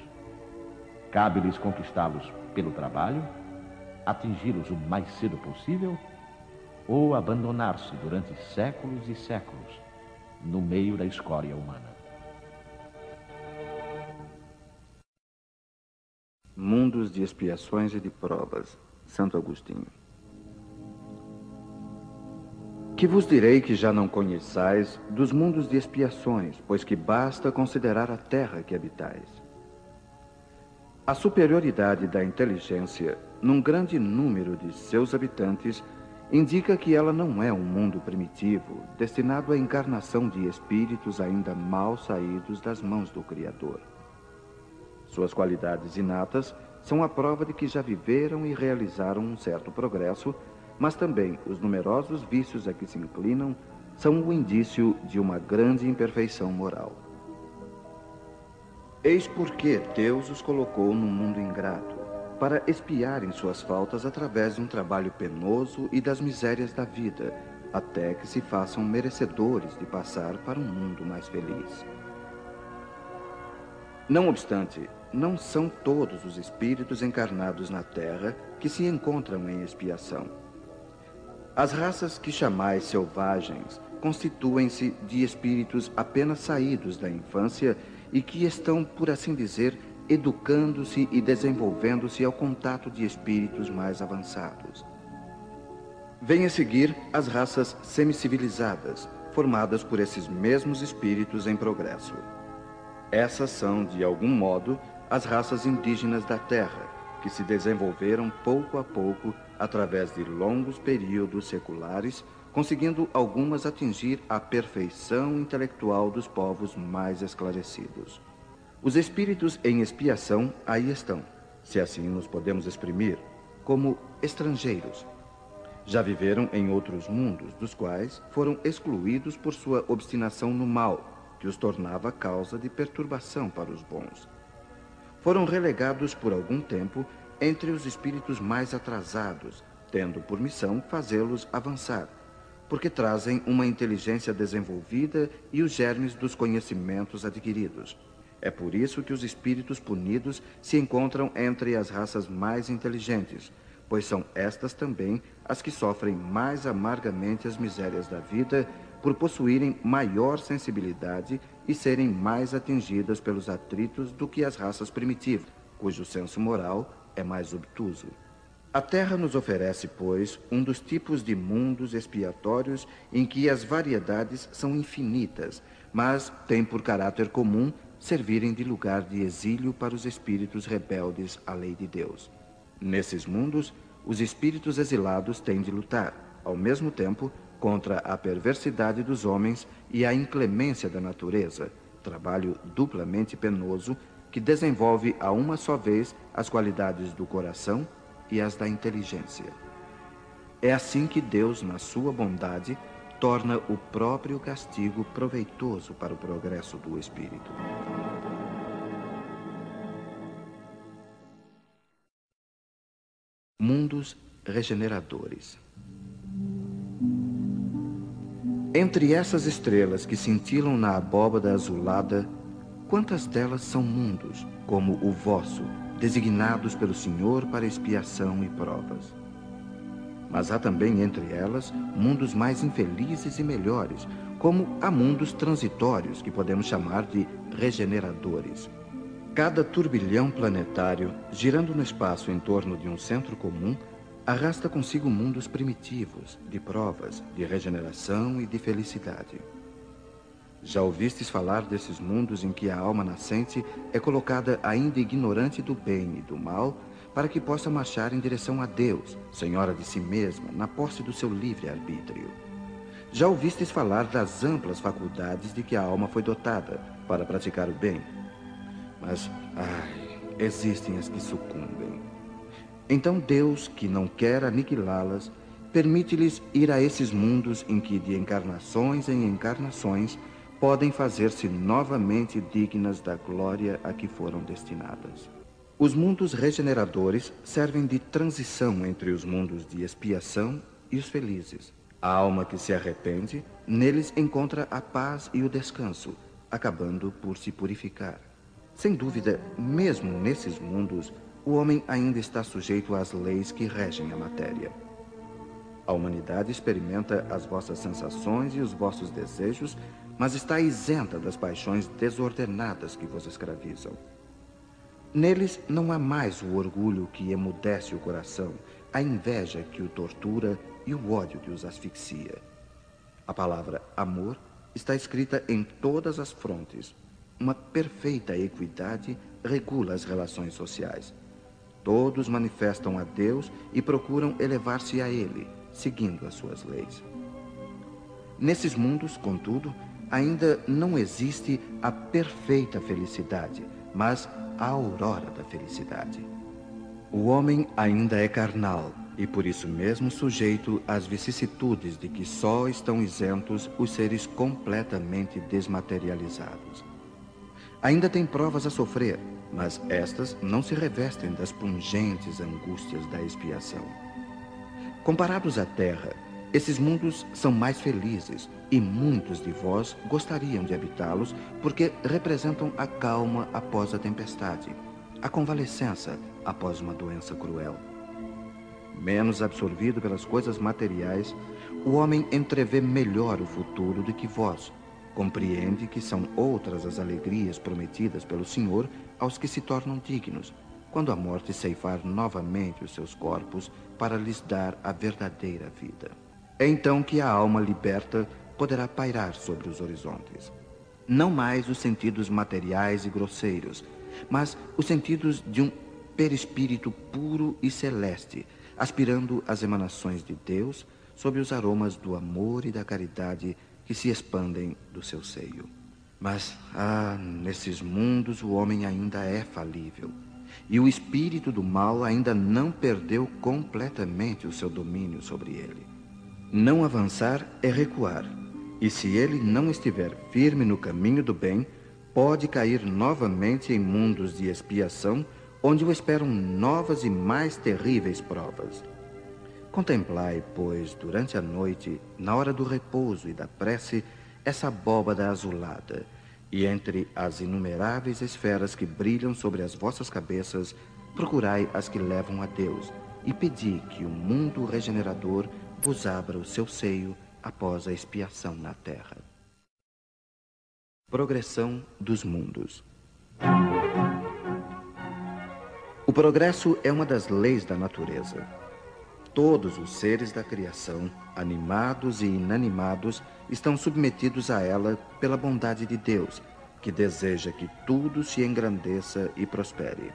Cabe-lhes conquistá-los pelo trabalho, atingi-los o mais cedo possível ou abandonar-se durante séculos e séculos no meio da escória humana. Mundos de expiações e de provas. Santo Agostinho. Que vos direi que já não conheçais dos mundos de expiações, pois que basta considerar a terra que habitais. A superioridade da inteligência num grande número de seus habitantes indica que ela não é um mundo primitivo, destinado à encarnação de espíritos ainda mal saídos das mãos do Criador. Suas qualidades inatas são a prova de que já viveram e realizaram um certo progresso, mas também os numerosos vícios a que se inclinam são o indício de uma grande imperfeição moral. Eis porque Deus os colocou num mundo ingrato, para expiarem suas faltas através de um trabalho penoso e das misérias da vida, até que se façam merecedores de passar para um mundo mais feliz. Não obstante, não são todos os espíritos encarnados na Terra que se encontram em expiação. As raças que chamais selvagens constituem-se de espíritos apenas saídos da infância e que estão, por assim dizer, educando-se e desenvolvendo-se ao contato de espíritos mais avançados. Vem a seguir as raças semicivilizadas, formadas por esses mesmos espíritos em progresso. Essas são, de algum modo, as raças indígenas da Terra, que se desenvolveram pouco a pouco através de longos períodos seculares, conseguindo algumas atingir a perfeição intelectual dos povos mais esclarecidos. Os espíritos em expiação aí estão, se assim nos podemos exprimir, como estrangeiros. Já viveram em outros mundos, dos quais foram excluídos por sua obstinação no mal, que os tornava causa de perturbação para os bons. Foram relegados por algum tempo entre os espíritos mais atrasados, tendo por missão fazê-los avançar, porque trazem uma inteligência desenvolvida e os germes dos conhecimentos adquiridos. É por isso que os espíritos punidos se encontram entre as raças mais inteligentes, pois são estas também as que sofrem mais amargamente as misérias da vida por possuírem maior sensibilidade e serem mais atingidas pelos atritos do que as raças primitivas, cujo senso moral é mais obtuso. A Terra nos oferece, pois, um dos tipos de mundos expiatórios em que as variedades são infinitas, mas têm por caráter comum servirem de lugar de exílio para os espíritos rebeldes à lei de Deus. Nesses mundos, os espíritos exilados têm de lutar, ao mesmo tempo, contra a perversidade dos homens e a inclemência da natureza, trabalho duplamente penoso que desenvolve a uma só vez as qualidades do coração e as da inteligência. É assim que Deus, na sua bondade, torna o próprio castigo proveitoso para o progresso do espírito. Mundos regeneradores. Entre essas estrelas que cintilam na abóbada azulada, quantas delas são mundos, como o vosso, designados pelo Senhor para expiação e provas? Mas há também entre elas mundos mais infelizes e melhores, como há mundos transitórios que podemos chamar de regeneradores. Cada turbilhão planetário, girando no espaço em torno de um centro comum, arrasta consigo mundos primitivos, de provas, de regeneração e de felicidade. Já ouvistes falar desses mundos em que a alma nascente é colocada ainda ignorante do bem e do mal, para que possa marchar em direção a Deus, senhora de si mesma, na posse do seu livre arbítrio. Já ouvistes falar das amplas faculdades de que a alma foi dotada para praticar o bem, mas, ai, existem as que sucumbem. Então Deus, que não quer aniquilá-las, permite-lhes ir a esses mundos em que, de encarnações em encarnações, podem fazer-se novamente dignas da glória a que foram destinadas. Os mundos regeneradores servem de transição entre os mundos de expiação e os felizes. A alma que se arrepende, neles encontra a paz e o descanso, acabando por se purificar. Sem dúvida, mesmo nesses mundos, o homem ainda está sujeito às leis que regem a matéria. A humanidade experimenta as vossas sensações e os vossos desejos, mas está isenta das paixões desordenadas que vos escravizam. Neles não há mais o orgulho que emudece o coração, a inveja que o tortura e o ódio que os asfixia. A palavra amor está escrita em todas as frontes, uma perfeita equidade regula as relações sociais. Todos manifestam a Deus e procuram elevar-se a Ele, seguindo as suas leis. Nesses mundos, contudo, ainda não existe a perfeita felicidade, mas a aurora da felicidade. O homem ainda é carnal e por isso mesmo sujeito às vicissitudes de que só estão isentos os seres completamente desmaterializados. Ainda tem provas a sofrer, mas estas não se revestem das pungentes angústias da expiação. Comparados à terra, esses mundos são mais felizes e muitos de vós gostariam de habitá-los porque representam a calma após a tempestade, a convalescença após uma doença cruel. Menos absorvido pelas coisas materiais, o homem entrevê melhor o futuro do que vós, Compreende que são outras as alegrias prometidas pelo Senhor aos que se tornam dignos, quando a morte ceifar novamente os seus corpos para lhes dar a verdadeira vida. É então que a alma liberta poderá pairar sobre os horizontes. Não mais os sentidos materiais e grosseiros, mas os sentidos de um perispírito puro e celeste, aspirando às emanações de Deus sob os aromas do amor e da caridade que se expandem do seu seio. Mas, ah, nesses mundos o homem ainda é falível. E o espírito do mal ainda não perdeu completamente o seu domínio sobre ele. Não avançar é recuar. E se ele não estiver firme no caminho do bem, pode cair novamente em mundos de expiação, onde o esperam novas e mais terríveis provas. Contemplai, pois, durante a noite, na hora do repouso e da prece, essa abóbada azulada, e entre as inumeráveis esferas que brilham sobre as vossas cabeças, procurai as que levam a Deus, e pedi que o mundo regenerador vos abra o seu seio após a expiação na terra. Progressão dos mundos. O progresso é uma das leis da natureza. Todos os seres da criação, animados e inanimados, estão submetidos a ela pela bondade de Deus, que deseja que tudo se engrandeça e prospere.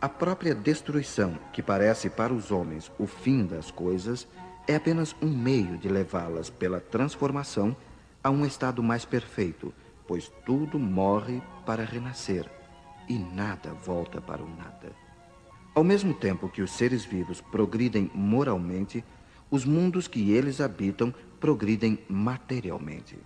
A própria destruição, que parece para os homens o fim das coisas, é apenas um meio de levá-las pela transformação a um estado mais perfeito, pois tudo morre para renascer e nada volta para o nada. Ao mesmo tempo que os seres vivos progridem moralmente, os mundos que eles habitam progridem materialmente.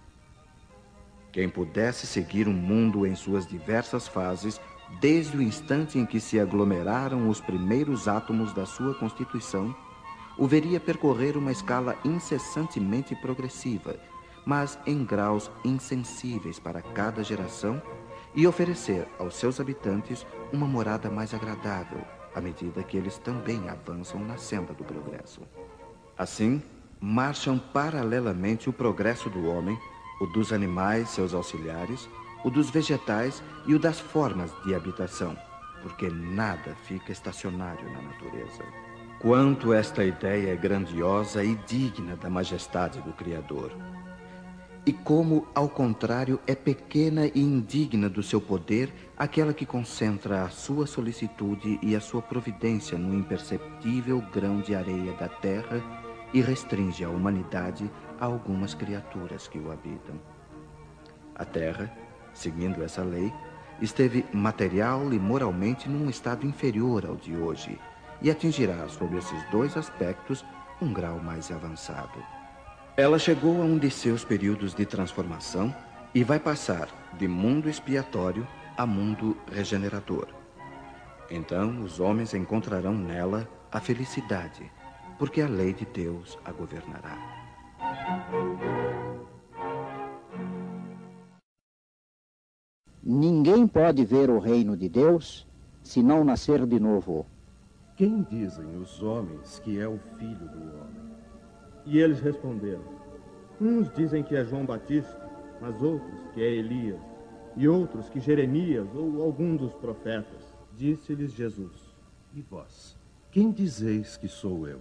Quem pudesse seguir um mundo em suas diversas fases, desde o instante em que se aglomeraram os primeiros átomos da sua constituição, o veria percorrer uma escala incessantemente progressiva, mas em graus insensíveis para cada geração, e oferecer aos seus habitantes uma morada mais agradável, à medida que eles também avançam na senda do progresso. Assim, marcham paralelamente o progresso do homem, o dos animais, seus auxiliares, o dos vegetais e o das formas de habitação, porque nada fica estacionário na natureza. Quanto esta ideia é grandiosa e digna da majestade do Criador e como, ao contrário, é pequena e indigna do seu poder aquela que concentra a sua solicitude e a sua providência no imperceptível grão de areia da terra e restringe a humanidade a algumas criaturas que o habitam. A terra, seguindo essa lei, esteve material e moralmente num estado inferior ao de hoje e atingirá, sob esses dois aspectos, um grau mais avançado. Ela chegou a um de seus períodos de transformação e vai passar de mundo expiatório a mundo regenerador. Então os homens encontrarão nela a felicidade, porque a lei de Deus a governará. Ninguém pode ver o reino de Deus se não nascer de novo. Quem dizem os homens que é o filho do homem? E eles responderam: Uns dizem que é João Batista, mas outros que é Elias, e outros que Jeremias ou algum dos profetas. Disse-lhes Jesus: E vós, quem dizeis que sou eu?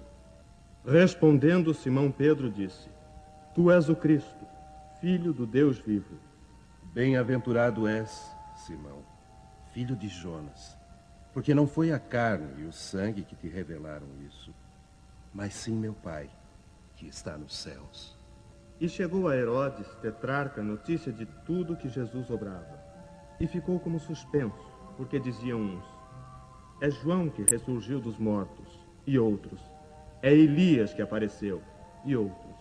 Respondendo Simão Pedro disse: Tu és o Cristo, filho do Deus vivo. Bem-aventurado és, Simão, filho de Jonas, porque não foi a carne e o sangue que te revelaram isso, mas sim meu Pai que está nos céus. E chegou a Herodes, tetrarca, notícia de tudo que Jesus obrava. E ficou como suspenso, porque diziam uns: É João que ressurgiu dos mortos, e outros: É Elias que apareceu, e outros: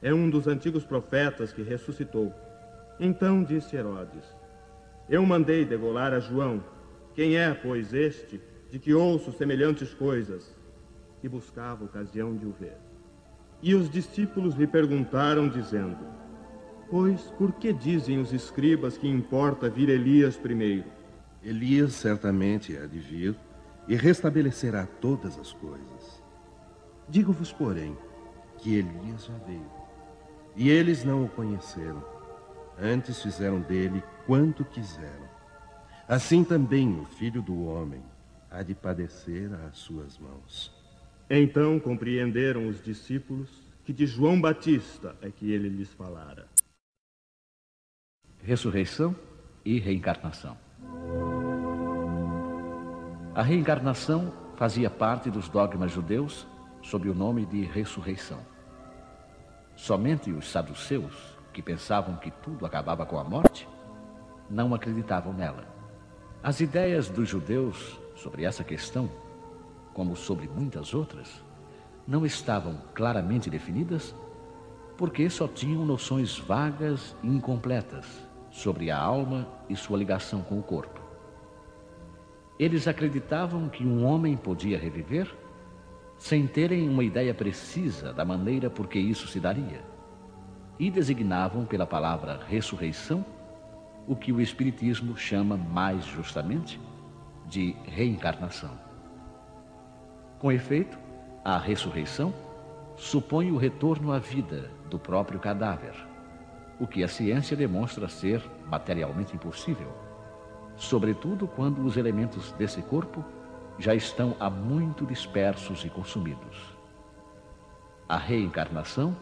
É um dos antigos profetas que ressuscitou. Então disse Herodes: Eu mandei degolar a João. Quem é, pois, este, de que ouço semelhantes coisas? E buscava ocasião de o ver. E os discípulos lhe perguntaram, dizendo: Pois por que dizem os escribas que importa vir Elias primeiro? Elias certamente há de vir e restabelecerá todas as coisas. Digo-vos, porém, que Elias já veio. E eles não o conheceram. Antes fizeram dele quanto quiseram. Assim também o filho do homem há de padecer às suas mãos. Então compreenderam os discípulos que de João Batista é que ele lhes falara. Ressurreição e reencarnação. A reencarnação fazia parte dos dogmas judeus sob o nome de ressurreição. Somente os saduceus, que pensavam que tudo acabava com a morte, não acreditavam nela. As ideias dos judeus sobre essa questão como sobre muitas outras, não estavam claramente definidas porque só tinham noções vagas e incompletas sobre a alma e sua ligação com o corpo. Eles acreditavam que um homem podia reviver sem terem uma ideia precisa da maneira por que isso se daria, e designavam pela palavra ressurreição o que o Espiritismo chama mais justamente de reencarnação. Com efeito, a ressurreição supõe o retorno à vida do próprio cadáver, o que a ciência demonstra ser materialmente impossível, sobretudo quando os elementos desse corpo já estão há muito dispersos e consumidos. A reencarnação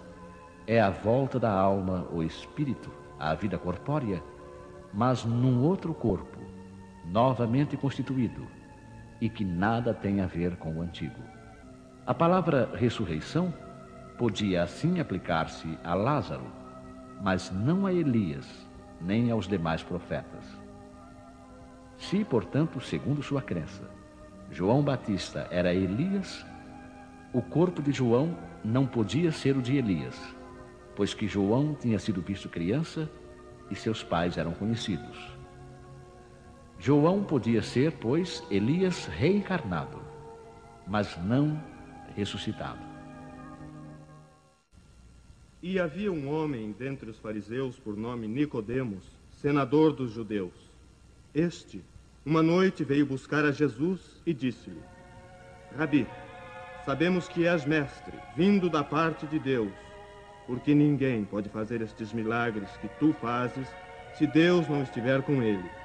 é a volta da alma ou espírito à vida corpórea, mas num outro corpo, novamente constituído, e que nada tem a ver com o antigo. A palavra ressurreição podia assim aplicar-se a Lázaro, mas não a Elias, nem aos demais profetas. Se, portanto, segundo sua crença, João Batista era Elias, o corpo de João não podia ser o de Elias, pois que João tinha sido visto criança e seus pais eram conhecidos. João podia ser, pois, Elias reencarnado, mas não ressuscitado. E havia um homem dentre os fariseus por nome Nicodemos, senador dos judeus. Este, uma noite, veio buscar a Jesus e disse-lhe: Rabi, sabemos que és mestre, vindo da parte de Deus, porque ninguém pode fazer estes milagres que tu fazes se Deus não estiver com ele.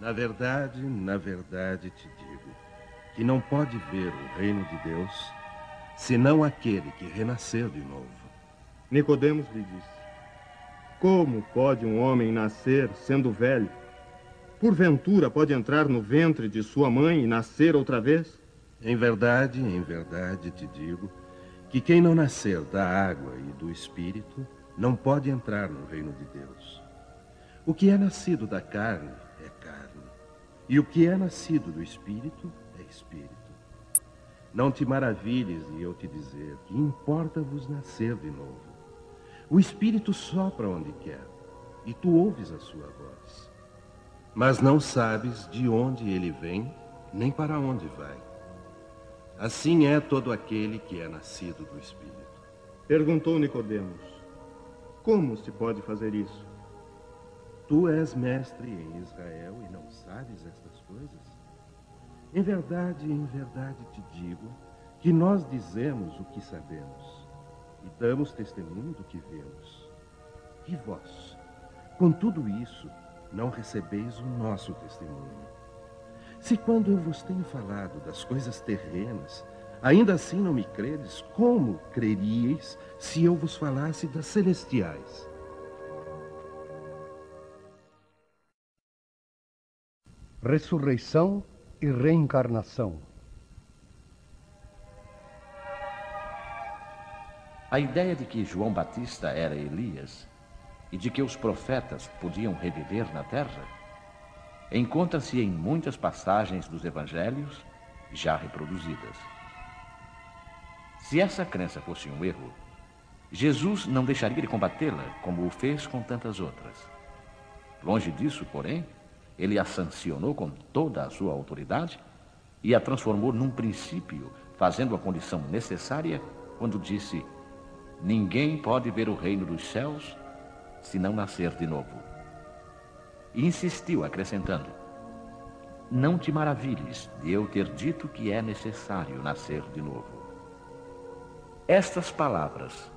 Na verdade, na verdade te digo que não pode ver o reino de Deus senão aquele que renasceu de novo. Nicodemos lhe disse: Como pode um homem nascer sendo velho? Porventura pode entrar no ventre de sua mãe e nascer outra vez? Em verdade, em verdade te digo que quem não nascer da água e do espírito não pode entrar no reino de Deus. O que é nascido da carne e o que é nascido do Espírito é Espírito. Não te maravilhes de eu te dizer que importa-vos nascer de novo. O Espírito sopra onde quer, e tu ouves a sua voz. Mas não sabes de onde ele vem, nem para onde vai. Assim é todo aquele que é nascido do Espírito. Perguntou Nicodemos: Como se pode fazer isso? Tu és mestre em Israel e não sabes estas coisas? Em verdade, em verdade te digo que nós dizemos o que sabemos e damos testemunho do que vemos. E vós, com tudo isso, não recebeis o nosso testemunho. Se quando eu vos tenho falado das coisas terrenas, ainda assim não me credes, como creríeis se eu vos falasse das celestiais? Ressurreição e reencarnação. A ideia de que João Batista era Elias e de que os profetas podiam reviver na terra encontra-se em muitas passagens dos evangelhos já reproduzidas. Se essa crença fosse um erro, Jesus não deixaria de combatê-la como o fez com tantas outras. Longe disso, porém, ele a sancionou com toda a sua autoridade e a transformou num princípio, fazendo a condição necessária quando disse: Ninguém pode ver o reino dos céus se não nascer de novo. E insistiu, acrescentando: Não te maravilhes de eu ter dito que é necessário nascer de novo. Estas palavras,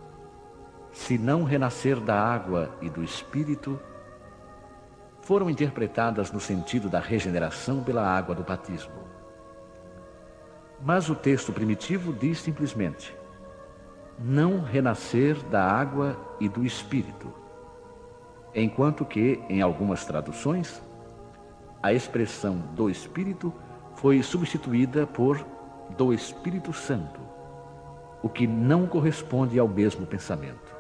se não renascer da água e do espírito, foram interpretadas no sentido da regeneração pela água do batismo. Mas o texto primitivo diz simplesmente: não renascer da água e do espírito. Enquanto que, em algumas traduções, a expressão do espírito foi substituída por do Espírito Santo, o que não corresponde ao mesmo pensamento.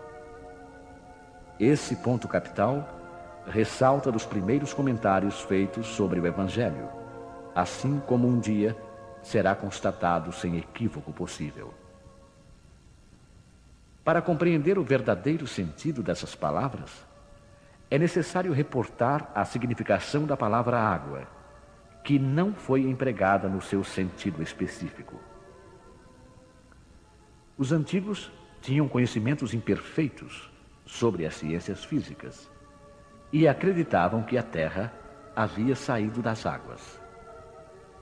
Esse ponto capital ressalta dos primeiros comentários feitos sobre o Evangelho, assim como um dia será constatado sem equívoco possível. Para compreender o verdadeiro sentido dessas palavras, é necessário reportar a significação da palavra água, que não foi empregada no seu sentido específico. Os antigos tinham conhecimentos imperfeitos sobre as ciências físicas e acreditavam que a Terra havia saído das águas.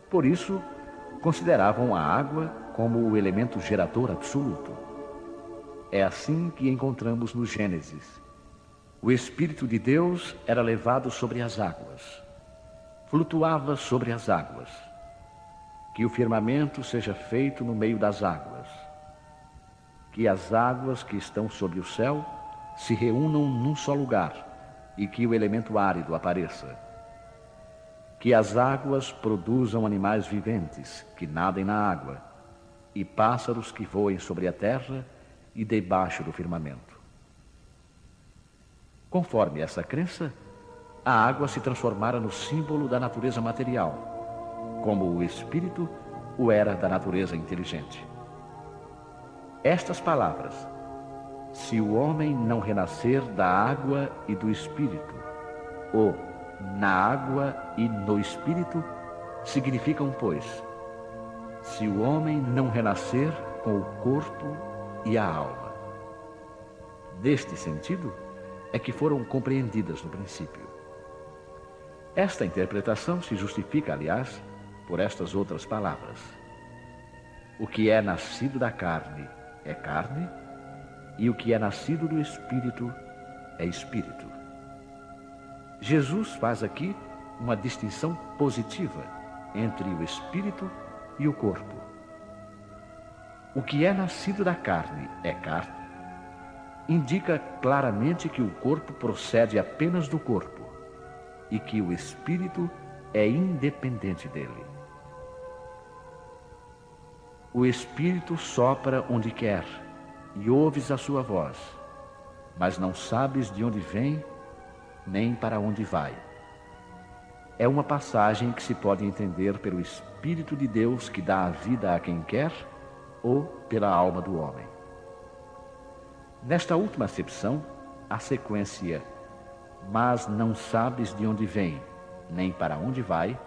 Por isso, consideravam a água como o elemento gerador absoluto. É assim que encontramos no Gênesis. O Espírito de Deus era levado sobre as águas, flutuava sobre as águas. Que o firmamento seja feito no meio das águas que as águas que estão sobre o céu se reúnam num só lugar e que o elemento árido apareça. Que as águas produzam animais viventes que nadem na água e pássaros que voem sobre a terra e debaixo do firmamento. Conforme essa crença, a água se transformara no símbolo da natureza material, como o espírito o era da natureza inteligente estas palavras: Se o homem não renascer da água e do espírito, ou na água e no espírito, significam, pois, se o homem não renascer com o corpo e a alma. Deste sentido é que foram compreendidas no princípio. Esta interpretação se justifica, aliás, por estas outras palavras. O que é nascido da carne é carne, e o que é nascido do espírito é espírito. Jesus faz aqui uma distinção positiva entre o espírito e o corpo. O que é nascido da carne é carne, indica claramente que o corpo procede apenas do corpo e que o espírito é independente dele. O Espírito sopra onde quer e ouves a sua voz, mas não sabes de onde vem nem para onde vai. É uma passagem que se pode entender pelo Espírito de Deus que dá a vida a quem quer ou pela alma do homem. Nesta última acepção, a sequência mas não sabes de onde vem, nem para onde vai,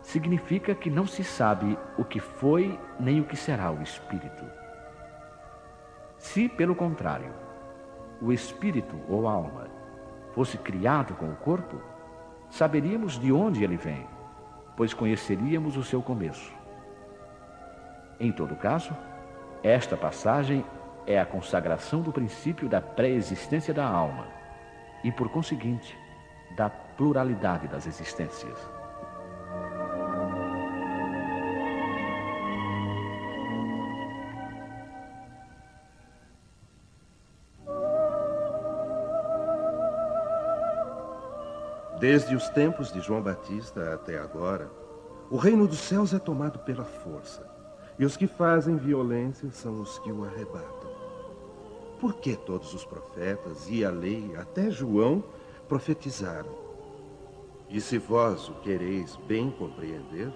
significa que não se sabe o que foi nem o que será o espírito. Se, pelo contrário, o espírito ou alma fosse criado com o corpo, saberíamos de onde ele vem, pois conheceríamos o seu começo. Em todo caso, esta passagem é a consagração do princípio da pré-existência da alma e, por conseguinte, da pluralidade das existências. Desde os tempos de João Batista até agora, o reino dos céus é tomado pela força, e os que fazem violência são os que o arrebatam. Por que todos os profetas e a lei, até João, profetizaram? E se vós o quereis bem compreender,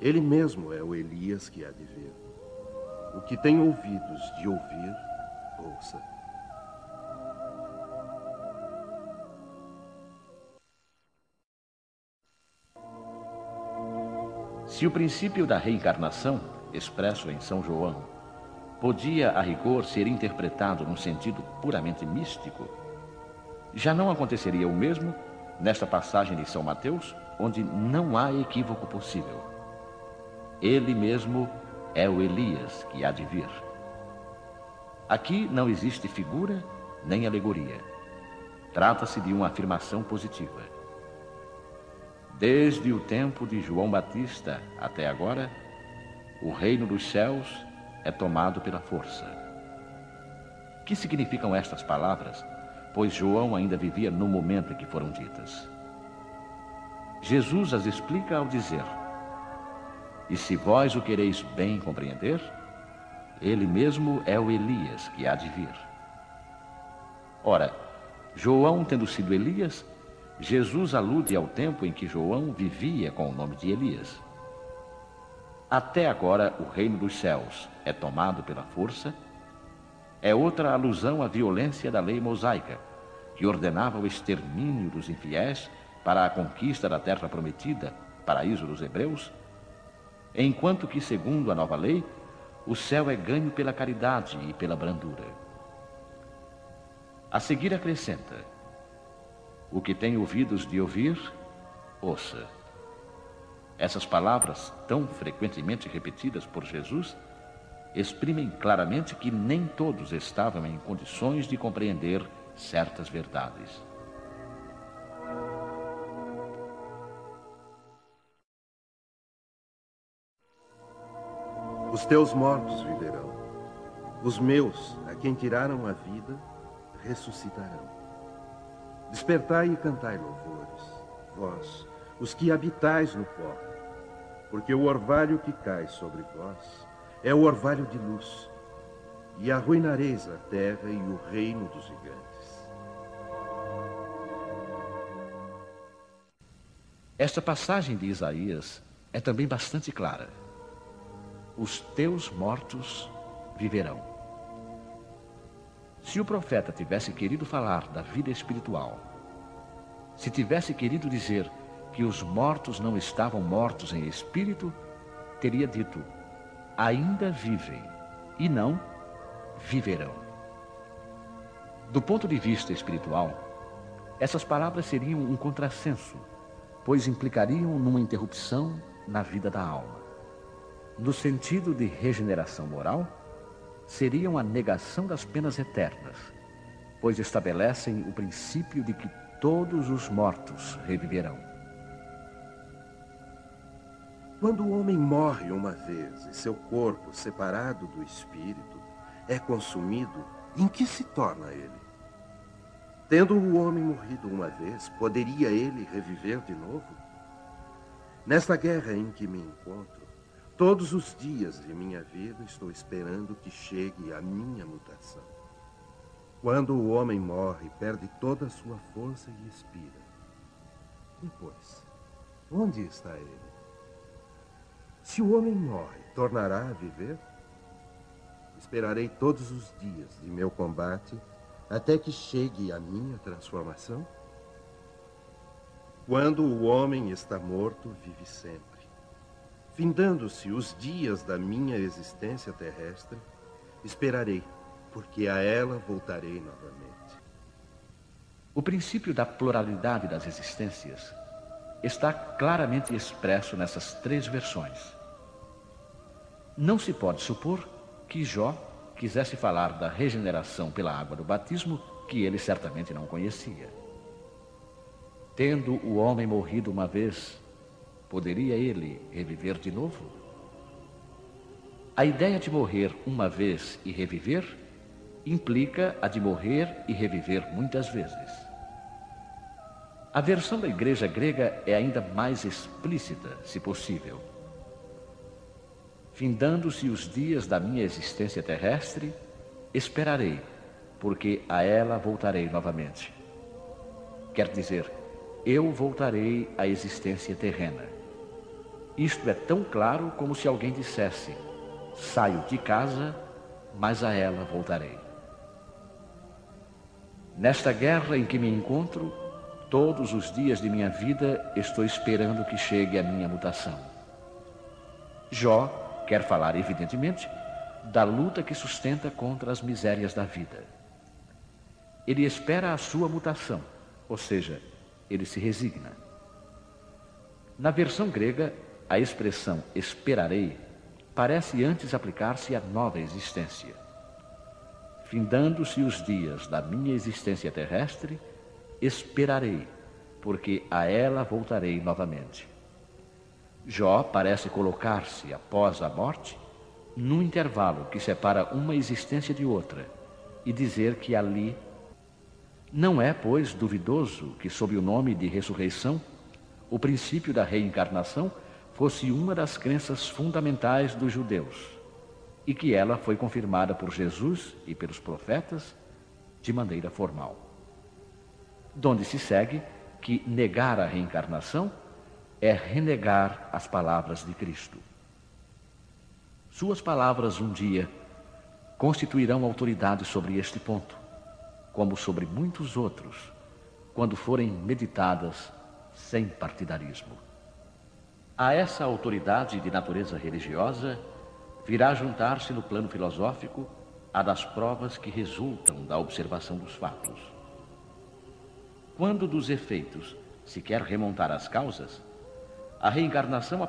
ele mesmo é o Elias que há de vir. O que tem ouvidos de ouvir, ouça. Se o princípio da reencarnação, expresso em São João, podia, a rigor, ser interpretado num sentido puramente místico, já não aconteceria o mesmo nesta passagem de São Mateus, onde não há equívoco possível. Ele mesmo é o Elias que há de vir. Aqui não existe figura nem alegoria. Trata-se de uma afirmação positiva. Desde o tempo de João Batista até agora, o reino dos céus é tomado pela força. Que significam estas palavras? Pois João ainda vivia no momento em que foram ditas. Jesus as explica ao dizer: E se vós o quereis bem compreender, ele mesmo é o Elias que há de vir. Ora, João, tendo sido Elias, Jesus alude ao tempo em que João vivia com o nome de Elias. Até agora, o reino dos céus é tomado pela força, é outra alusão à violência da lei mosaica, que ordenava o extermínio dos infiéis para a conquista da terra prometida, paraíso dos hebreus, enquanto que, segundo a nova lei, o céu é ganho pela caridade e pela brandura. A seguir acrescenta: O que tem ouvidos de ouvir, ouça. Essas palavras, tão frequentemente repetidas por Jesus, exprimem claramente que nem todos estavam em condições de compreender certas verdades. Os teus mortos viverão. Os meus, a quem tiraram a vida, ressuscitarão. Despertai e cantai louvores, vós, os que habitais no pó, porque o orvalho que cai sobre vós é o orvalho de luz, e arruinareis a terra e o reino dos gigantes. Esta passagem de Isaías é também bastante clara os teus mortos viverão. Se o profeta tivesse querido falar da vida espiritual, se tivesse querido dizer que os mortos não estavam mortos em espírito, teria dito: ainda vivem, e não viverão. Do ponto de vista espiritual, essas palavras seriam um contrassenso, pois implicariam numa interrupção na vida da alma no sentido de regeneração moral, seriam a negação das penas eternas, pois estabelecem o princípio de que todos os mortos reviverão. Quando o homem morre uma vez e seu corpo, separado do espírito, é consumido, em que se torna ele? Tendo o homem morrido uma vez, poderia ele reviver de novo? Nesta guerra em que me encontro, Todos os dias de minha vida estou esperando que chegue a minha mutação. Quando o homem morre, perde toda a sua força e expira. Depois, onde está ele? Se o homem morre, tornará a viver? Esperarei todos os dias de meu combate até que chegue a minha transformação? Quando o homem está morto, vive sempre. Findando-se os dias da minha existência terrestre, esperarei, porque a ela voltarei novamente. O princípio da pluralidade das existências está claramente expresso nessas três versões. Não se pode supor que Jó quisesse falar da regeneração pela água do batismo que ele certamente não conhecia. Tendo o homem morrido uma vez Poderia ele reviver de novo? A ideia de morrer uma vez e reviver implica a de morrer e reviver muitas vezes. A versão da igreja grega é ainda mais explícita, se possível. Findando-se os dias da minha existência terrestre, esperarei, porque a ela voltarei novamente. Quer dizer, eu voltarei à existência terrena. Isto é tão claro como se alguém dissesse: Saio de casa, mas a ela voltarei. Nesta guerra em que me encontro, todos os dias de minha vida estou esperando que chegue a minha mutação. Jó quer falar, evidentemente, da luta que sustenta contra as misérias da vida. Ele espera a sua mutação, ou seja, ele se resigna. Na versão grega, a expressão esperarei parece antes aplicar-se à nova existência. Findando-se os dias da minha existência terrestre, esperarei, porque a ela voltarei novamente. Jó parece colocar-se, após a morte, num intervalo que separa uma existência de outra, e dizer que ali não é, pois, duvidoso que, sob o nome de ressurreição, o princípio da reencarnação fosse uma das crenças fundamentais dos judeus e que ela foi confirmada por Jesus e pelos profetas de maneira formal. Donde se segue que negar a reencarnação é renegar as palavras de Cristo. Suas palavras um dia constituirão autoridade sobre este ponto, como sobre muitos outros, quando forem meditadas sem partidarismo. A essa autoridade de natureza religiosa virá juntar-se no plano filosófico a das provas que resultam da observação dos fatos. Quando dos efeitos se quer remontar às causas, a reencarnação